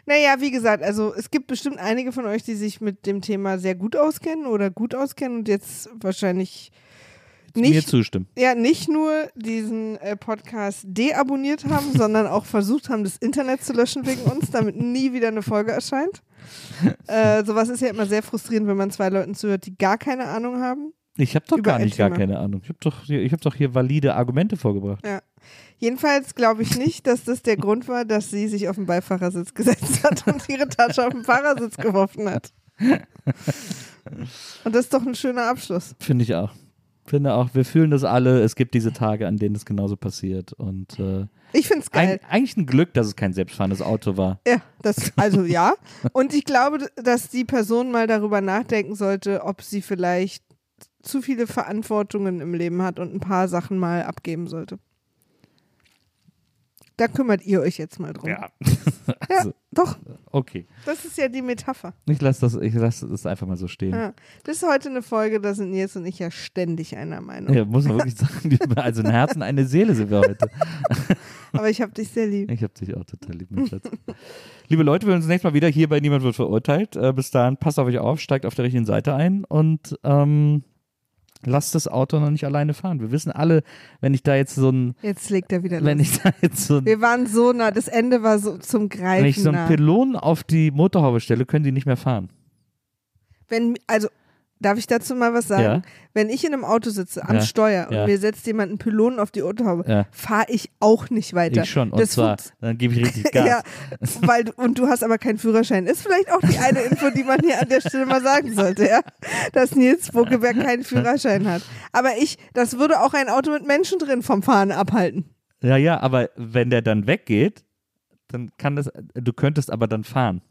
naja, wie gesagt, also es gibt bestimmt einige von euch, die sich mit dem Thema sehr gut auskennen oder gut auskennen und jetzt wahrscheinlich Mir nicht, zustimmen. ja, nicht nur diesen äh, Podcast deabonniert haben, sondern auch versucht haben, das Internet zu löschen wegen uns, damit nie wieder eine Folge erscheint. [LAUGHS] Äh, sowas ist ja immer sehr frustrierend, wenn man zwei Leuten zuhört, die gar keine Ahnung haben. Ich habe doch gar nicht gar keine Ahnung. Ich habe doch, hier- ich hab doch hier valide Argumente vorgebracht. Ja. Jedenfalls glaube ich nicht, dass das der Grund war, dass sie sich auf den Beifahrersitz gesetzt [LAUGHS] hat und ihre Tasche auf den Fahrersitz geworfen hat. [LAUGHS] Und das ist doch ein schöner Abschluss. Finde ich auch. Finde auch, wir fühlen das alle. Es gibt diese Tage, an denen es genauso passiert. Und äh, Ich finde es geil. ein, eigentlich ein Glück, dass es kein selbstfahrendes Auto war. Ja, das, also ja. Und ich glaube, dass die Person mal darüber nachdenken sollte, ob sie vielleicht zu viele Verantwortungen im Leben hat und ein paar Sachen mal abgeben sollte. Da kümmert ihr euch jetzt mal drum. Ja. Ja, [LAUGHS] Also, doch, okay. das ist ja die Metapher. Ich lasse das, ich lass das einfach mal so stehen. Ja. Das ist heute eine Folge, da sind Nils und ich ja ständig einer Meinung. Ja, muss man wirklich sagen. Also ein Herz und eine Seele sind wir heute. [LAUGHS] Aber ich habe dich sehr lieb. Ich habe dich auch total lieb, mein Schatz. Liebe Leute, wir hören uns nächstes Mal wieder hier bei Niemand wird verurteilt. Äh, bis dahin, passt auf euch auf, steigt auf der richtigen Seite ein und ähm, lasst das Auto noch nicht alleine fahren. Wir wissen alle, wenn ich da jetzt so ein, Jetzt legt er wieder wenn los. ich da jetzt so ein, Wir waren so nah, das Ende war so zum Greifen wenn ich so einen nah. Pylon auf die Motorhaube stelle, können die nicht mehr fahren. Wenn, also, darf ich dazu mal was sagen? Ja. Wenn ich in einem Auto sitze, am Ja. Steuer, und Ja. mir setzt jemand einen Pylonen auf die Ja. fahre ich auch nicht weiter. Ich schon. Und das zwar, dann gebe ich richtig [LAUGHS] Gas. Ja, weil, du- und du hast aber keinen Führerschein. Ist vielleicht auch die eine Info, die man hier an der Stelle mal sagen sollte, ja? Dass Nils Bokeberg keinen Führerschein hat. Aber ich, das würde auch ein Auto mit Menschen drin vom Fahren abhalten. Ja, ja, aber wenn der dann weggeht, dann kann das, du könntest aber dann fahren.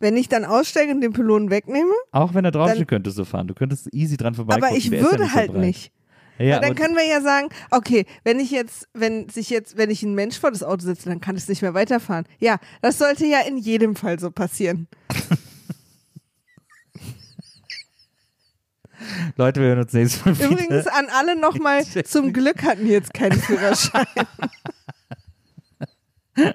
Wenn ich dann aussteige und den Pylonen wegnehme, Auch wenn er draufsteht, könntest du fahren. Du könntest easy dran vorbeikommen. aber ich ja würde so halt breit. nicht. Ja, dann können wir ja sagen, okay, wenn ich jetzt, wenn sich jetzt, wenn ich ein Mensch vor das Auto setze, dann kann es nicht mehr weiterfahren. Ja, das sollte ja in jedem Fall so passieren. [LAUGHS] Leute, wir hören uns nächstes Mal wieder. Übrigens an alle nochmal, zum Glück hatten wir jetzt keinen Führerschein. [LAUGHS]